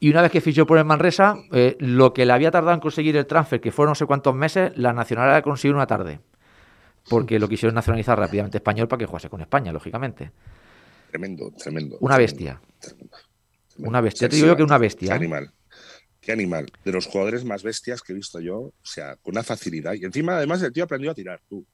Y una vez que fichó por el Manresa, eh, lo que le había tardado en conseguir el transfer, que fueron no sé cuántos meses, la Nacional la consiguió una tarde. Porque lo quisieron nacionalizar rápidamente español para que jugase con España, lógicamente. Tremendo, tremendo. Una bestia. tremendo, tremendo. Una bestia. Sí, Te digo yo que una Qué bestia. ¿eh? animal. Qué animal. De los jugadores más bestias que he visto yo, o sea, con una facilidad. Y encima, además, el tío aprendió a tirar, tú.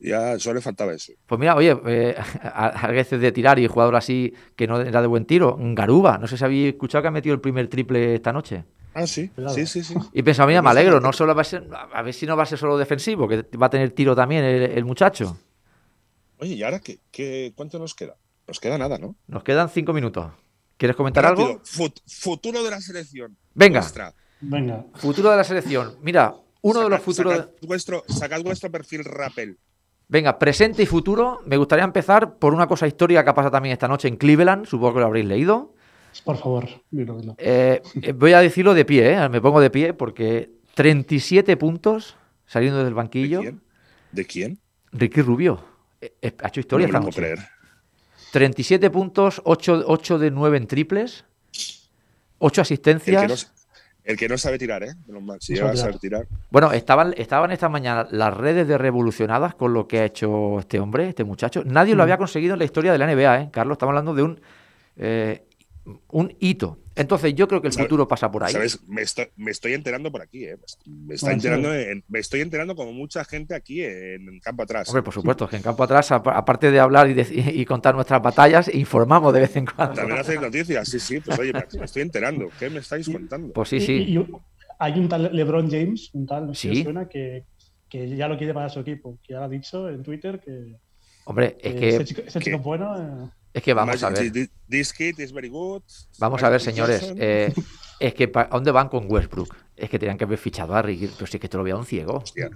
Ya solo le faltaba eso. Pues mira, oye, eh, a, a veces de tirar y jugador así que no era de buen tiro, Garuba. No sé si habéis escuchado que ha metido el primer triple esta noche. Ah, sí, sí, sí, sí. Y pensaba, mira, me alegro, no solo va a ser, a ver si no va a ser solo defensivo, que va a tener tiro también el, el muchacho. Oye, ¿y ahora qué, qué, cuánto nos queda? Nos queda nada, ¿no? Nos quedan cinco minutos. ¿Quieres comentar Rápido, algo? fut- futuro de la selección. Venga. Nuestra. Venga. Futuro de la selección. Mira, uno de los futuros. Sacad vuestro, sacad vuestro perfil Rappel. Venga, presente y futuro. Me gustaría empezar por una cosa histórica que ha pasado también esta noche en Cleveland. Supongo que lo habréis leído. Por favor, dilo, dilo. Eh, eh, voy a decirlo de pie, ¿eh? me pongo de pie porque 37 puntos saliendo del ¿De banquillo. quién? ¿De quién? Ricky Rubio. Eh, ha hecho historia no me lo puedo creer. 37 puntos, 8, de 9 en triples, 8 El asistencias. que, no, el que no sabe tirar, ¿eh? Si No sabe saber tirar. Bueno, estaban, estaban esta mañana las redes de revolucionadas con lo que ha hecho este hombre, este muchacho. Nadie lo Mm. había conseguido en la historia de la NBA, ¿eh? Carlos, estamos hablando de un, eh, un hito. Entonces yo creo que el ¿Sabe- futuro pasa por ahí. ¿Sabes? Me estoy, me estoy enterando por aquí, ¿eh? Me, está Ah, me estoy enterando como mucha gente aquí en, en campo atrás. Hombre, por supuesto, que en campo atrás, apa- aparte de hablar y, de- y contar nuestras batallas, informamos de vez en cuando. También hacéis noticias, sí, sí. Pues oye, me, me estoy enterando. ¿Qué me estáis contando? Pues sí, sí. y- y hay un tal LeBron James, un tal, no sé si suena, que, que ya lo quiere para su equipo, que ya ha dicho en Twitter que, Hombre, es que ese chico, ese chico bueno. eh, es que vamos a ver. thi- This kid is very good. Vamos a ver, señores. Eh, es que, ¿a dónde van con Westbrook? Es que tenían que haber fichado a Ricky, pero si es que te lo veía un ciego. Hostia.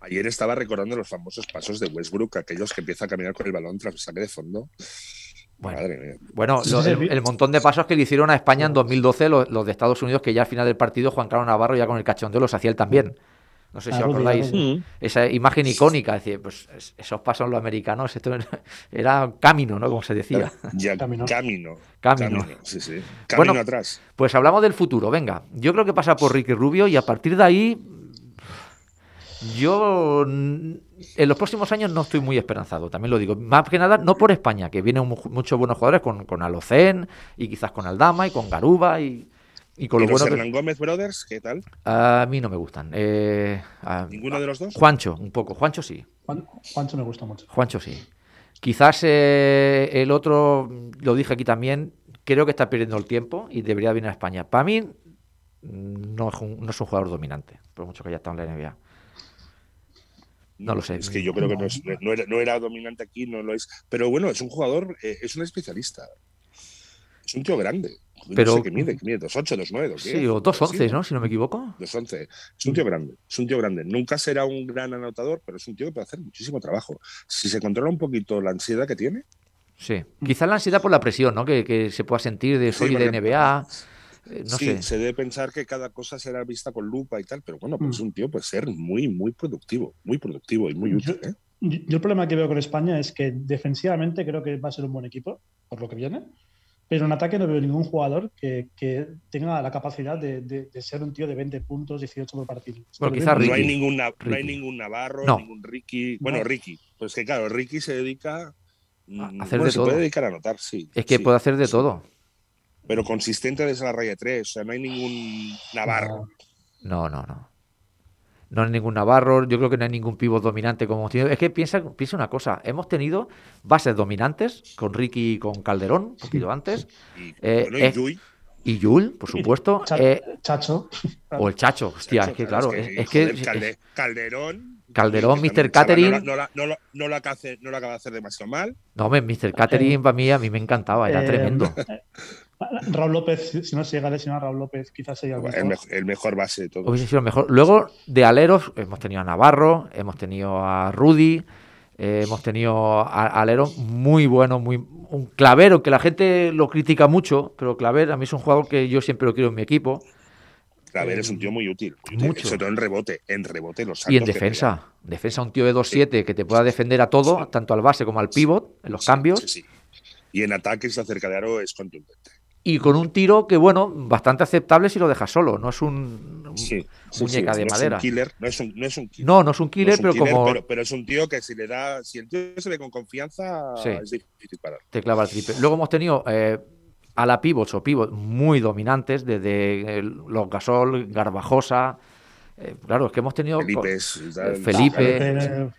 Ayer estaba recordando los famosos pasos de Westbrook, aquellos que empieza a caminar con el balón tras el saque de fondo. Bueno. Madre mía. Bueno, Sí, lo- sí, el, sí. el montón de pasos que le hicieron a España en 2012 los, los de Estados Unidos, que ya al final del partido Juan Carlos Navarro ya con el cachondeo los hacía él también. No sé si os acordáis. Rudy. Esa imagen icónica, es decir, pues es- esos pasos los americanos, esto era- camino, ¿no? Como se decía. Ya, Camino. camino. Camino. Sí, sí. Camino Bueno, atrás. Pues hablamos del futuro, venga. Yo creo que pasa por Ricky Rubio y a partir de ahí yo mm, en los próximos años no estoy muy esperanzado, también lo digo. Más que nada, no por España, que vienen mu- muchos buenos jugadores con, con Alocén y quizás con Aldama y con Garuba y, y con ¿Y lo los bueno que- Hernán Gómez Brothers, qué tal? A mí no me gustan. Eh, a- ¿Ninguno de los dos? Juancho, un poco. Juancho sí. Juan- Juancho me gusta mucho. Juancho sí. Quizás eh, el otro, lo dije aquí también, creo que está perdiendo el tiempo y debería venir a España. Para mí no es un, no es un jugador dominante, por mucho que haya estado en la NBA. No lo sé. Es que yo creo que no, es- no era, no era dominante aquí, no lo es. Pero bueno, es un jugador, eh, es un especialista. Es un tío grande. Pero- no sé qué mide, que mide 2'8, 2'9, 2'10. Sí, o 2-11, ¿no? Si no me equivoco. 2'11. Es un tío grande, es un tío grande. Nunca será un gran anotador, pero es un tío que puede hacer muchísimo trabajo. Si se controla un poquito la ansiedad que tiene, Sí. Quizás la ansiedad por la presión, ¿no? Que, que se pueda sentir de Sí, soy de porque- NBA. eh, no sí, sé. se debe pensar que cada cosa será vista con lupa y tal, pero bueno, pues Mm. es un tío puede ser muy, muy productivo, muy productivo y muy útil. ¿eh? Yo, yo el problema que veo con España es que defensivamente creo que va a ser un buen equipo, por lo que viene, pero en ataque no veo ningún jugador que, que tenga la capacidad de, de- de ser un tío de 20 puntos, 18 por partido. Bueno, quizás No hay, ningún, no hay ningún Navarro, No. ningún Ricky. Bueno, No. Ricky. Pues que claro, Ricky se dedica. mm, hacer bueno, de se todo. puede dedicar a anotar, sí. Es que sí, puede hacer de sí. todo. Pero consistente desde la raya de tres. O sea, no hay ningún Navarro. No, no, no. No hay ningún Navarro, yo creo que no hay ningún pivot dominante como hemos tenido. Es que piensa, piensa una cosa, hemos tenido bases dominantes con Ricky y con Calderón, un poquito antes, Y, Eh, bueno, eh, y Yui. y Yul, por supuesto, eh, Chacho. o el Chacho, hostia, es que claro, es, es que joder, Calde- Calderón. Calderón, Mr. Catering. No, la- no, la- no, la- no lo acaba de hacer- no lo acaba de hacer demasiado mal. no, hombre, Mr. Catering para mí, a mí me encantaba, era Eh, tremendo. Raúl López, si- no se llega a lesionar Raúl López, quizás sería el El, mejor. el mejor base de todos. Hubiese sido mejor. Luego, de aleros, hemos tenido a Navarro, hemos tenido a Rudy, eh, hemos tenido a a aleros muy bueno, muy un clavero que la gente lo critica mucho, pero Claver a mí es un jugador que yo siempre lo quiero en mi equipo. Claver es un tío muy útil. muy útil, Mucho. Sobre todo en rebote. En rebote, los Y en defensa. Defensa, un tío de 2-7 que te pueda defender a todo, tanto al base como al pivot, en los Sí, cambios. sí, sí. Y en ataques la cerca de aro es contundente. Y con un tiro que, bueno, bastante aceptable si lo dejas solo. No es un, un Sí, sí, muñeca sí. de no madera. Es un killer, no es un, no es un killer. No, no es un No killer, es un pero killer, como pero, pero es un tío que si le da, si el tío se ve con confianza, es difícil parar. te clava el triple. Luego hemos tenido eh, a la pivots o pivots muy dominantes, desde eh, los Gasol, Garbajosa. eh, claro, es que hemos tenido. Felipe, eh, Felipe.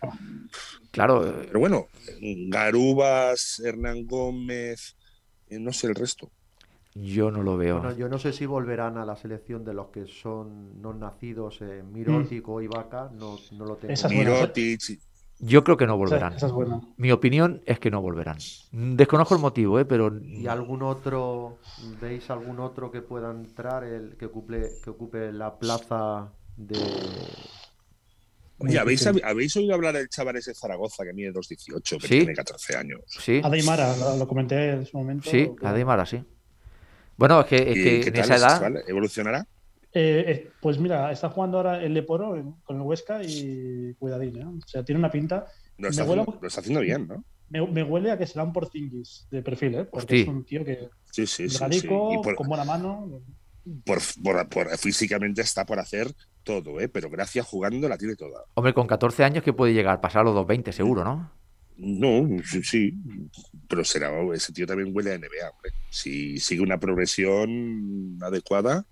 Claro, Pero bueno, Garubas, Hernán Gómez, no sé el resto. Yo no lo veo. Bueno, yo no sé si volverán a la selección de los que son no nacidos, eh, Mirotic o Ibaka, no, no lo tengo. Esa es buena. Mirotic, Yo creo que no volverán. es. Mi opinión es que no volverán. Desconozco el motivo, ¿eh? pero ¿Y algún otro, veis algún otro que pueda entrar, el que ocupe, que ocupe la plaza de... Oye, ¿habéis, ¿habéis oído hablar del chaval ese de Zaragoza que mide 2'18, que Sí. tiene 14 años? sí, Adaimara, lo, lo comenté en su momento. sí, que- sí. Bueno, es que, es ¿Y que qué en tal esa edad. ¿Evolucionará? Eh, eh, pues mira, está jugando ahora el Leporo en- con el Huesca y cuidadín, ¿eh? O sea, tiene una pinta. Lo está, huele- haciendo, lo está haciendo bien, ¿no? Me, me huele a que será un Porzingis de perfil, ¿eh? Porque es un tío que Sí, sí, sí. sí. Y por, con buena mano. por- por- por- físicamente está por hacer todo, ¿eh? Pero gracias jugando la tiene toda. Hombre, con 14 años que puede llegar, pasar a los 220 seguro, ¿no? No, sí, sí, pero será ese tío también huele a NBA, hombre. Si sigue una progresión adecuada,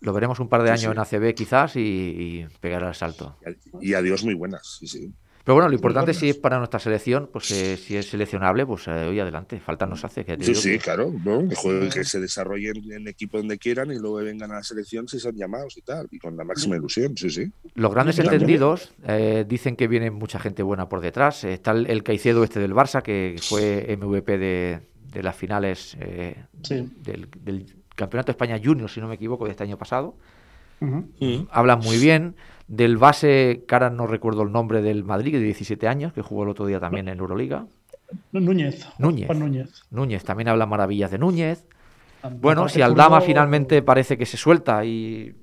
Lo veremos un par de Sí, años sí. en ACB quizás y, y pegará el salto. y adiós muy buenas, sí, sí. Pero bueno, lo importante si es para nuestra selección, pues eh, si es seleccionable, pues eh, hoy adelante. Falta nos hace. Que Sí, sí, que- claro, ¿no? que, que se desarrollen en equipo donde quieran y luego vengan a la selección si son llamados y tal, y con la máxima ilusión, sí, sí. Los grandes entendidos eh, dicen que viene mucha gente buena por detrás. Eh, Está el, el Caicedo este del Barça, que fue MVP de, de las finales eh, Sí. del, del Campeonato de España Junior, si no me equivoco, de este año pasado. Ujú. Hablan muy bien. Del base, cara no recuerdo el nombre del Madrid, de 17 años, que jugó el otro día también en Euroliga. Núñez. Núñez. Juan Núñez. Núñez, también habla maravillas de Núñez. Bueno, si Aldama zurdo- finalmente parece que se suelta y...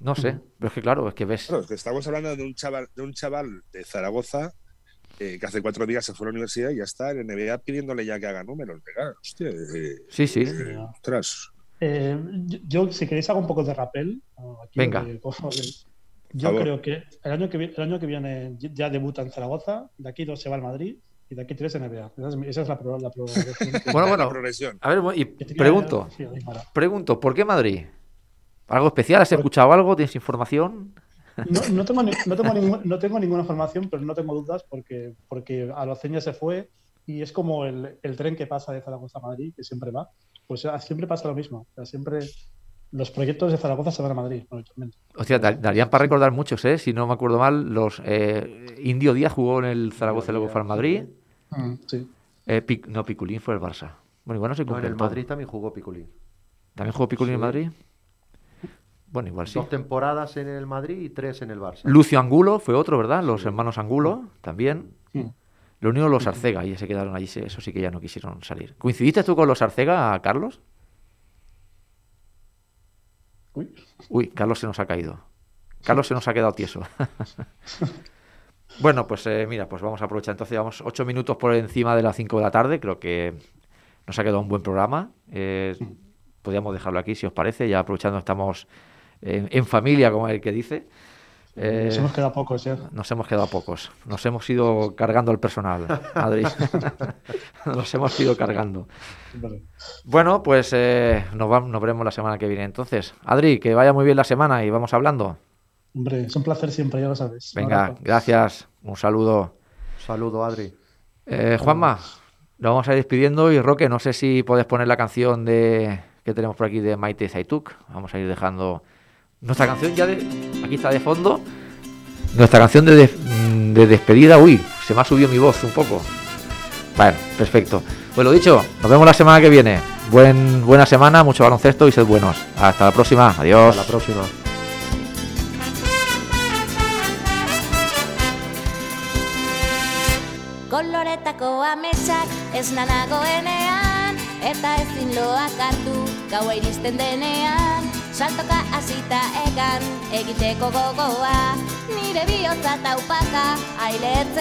No sé, pero es que claro, es que ves... Claro, es que estamos hablando de un chaval, de un chaval de Zaragoza eh, que hace cuatro días se fue a la universidad y ya está en NBA pidiéndole ya que haga números. Hostia, eh, Sí, sí. eh, ostras. Eh, yo, si queréis, hago un poco de rappel. ¿no? Aquí Venga. de. Yo creo que el año que, vi- el año que viene ya debuta en Zaragoza, de aquí dos se va al Madrid y de aquí tres en NBA. Esa es, mi- esa es la, pro- la progresión que- Bueno, La bueno, progresión. a ver, y pregunto, pregunto, ¿por qué Madrid? ¿Algo especial? ¿Has escuchado algo? ¿Tienes información? No, no tengo, ni- no, tengo ningún- no tengo ninguna información, pero no tengo dudas porque, porque a los se fue y es como el, el tren que pasa de Zaragoza a Madrid, que siempre va. Pues ah, siempre pasa lo mismo. O sea, siempre los proyectos de Zaragoza se van a Madrid, habitualmente. Hostia, da- darían para recordar muchos, ¿eh? Si no me acuerdo mal, los eh, Indio Díaz jugó en el Zaragoza y luego fue al Madrid. Sí. Eh, Pic- no, Piculín fue el Barça. Bueno, igual no se No, en cumple el todo. Madrid también jugó Piculín. ¿También jugó Piculín en Sí. Madrid? Bueno, igual sí. Dos temporadas en el Madrid y tres en el Barça. Lucio Angulo fue otro, ¿verdad? Los hermanos Angulo también. Mm. Lo único los Arcega, y se quedaron allí, eso sí que ya no quisieron salir. ¿Coincidiste tú con los Arcega, Carlos? Uy. Uy, Carlos se nos ha caído. Carlos se nos ha quedado tieso. bueno, pues eh, mira, pues vamos a aprovechar. Entonces, vamos ocho minutos por encima de las 5 de la tarde. Creo que nos ha quedado un buen programa. Eh, podríamos dejarlo aquí, si os parece. Ya aprovechando, estamos en, en familia, como el que dice. Eh, Nos hemos quedado pocos ya. nos hemos quedado pocos. Nos hemos ido cargando el personal, Adri. nos hemos ido cargando. Vale. Bueno, pues eh, nos, vam- nos veremos la semana que viene entonces. Adri, que vaya muy bien la semana y vamos hablando. Hombre, es un placer siempre, ya lo sabes. Un Venga, gracias. Un saludo. Saludo, Adri. Eh, Juanma, lo vamos a ir despidiendo y Roque, no sé si puedes poner la canción de que tenemos por aquí de Maite Zaituk. Vamos a ir dejando nuestra canción ya de aquí está de fondo. Nuestra canción de, mm, de despedida. Uy, se me ha subido mi voz un poco. Bueno, perfecto. Pues lo dicho, nos vemos la semana que viene. Buen, buena semana, mucho baloncesto y sed buenos. Hasta la próxima. Adiós. Hasta la próxima. Koloretako ametsak ez nanagoenean Eta ezin loak hartu gaua iristen denean Saltoka hasita egan egiteko gogoa. Nire bihotza taupaka ailetzen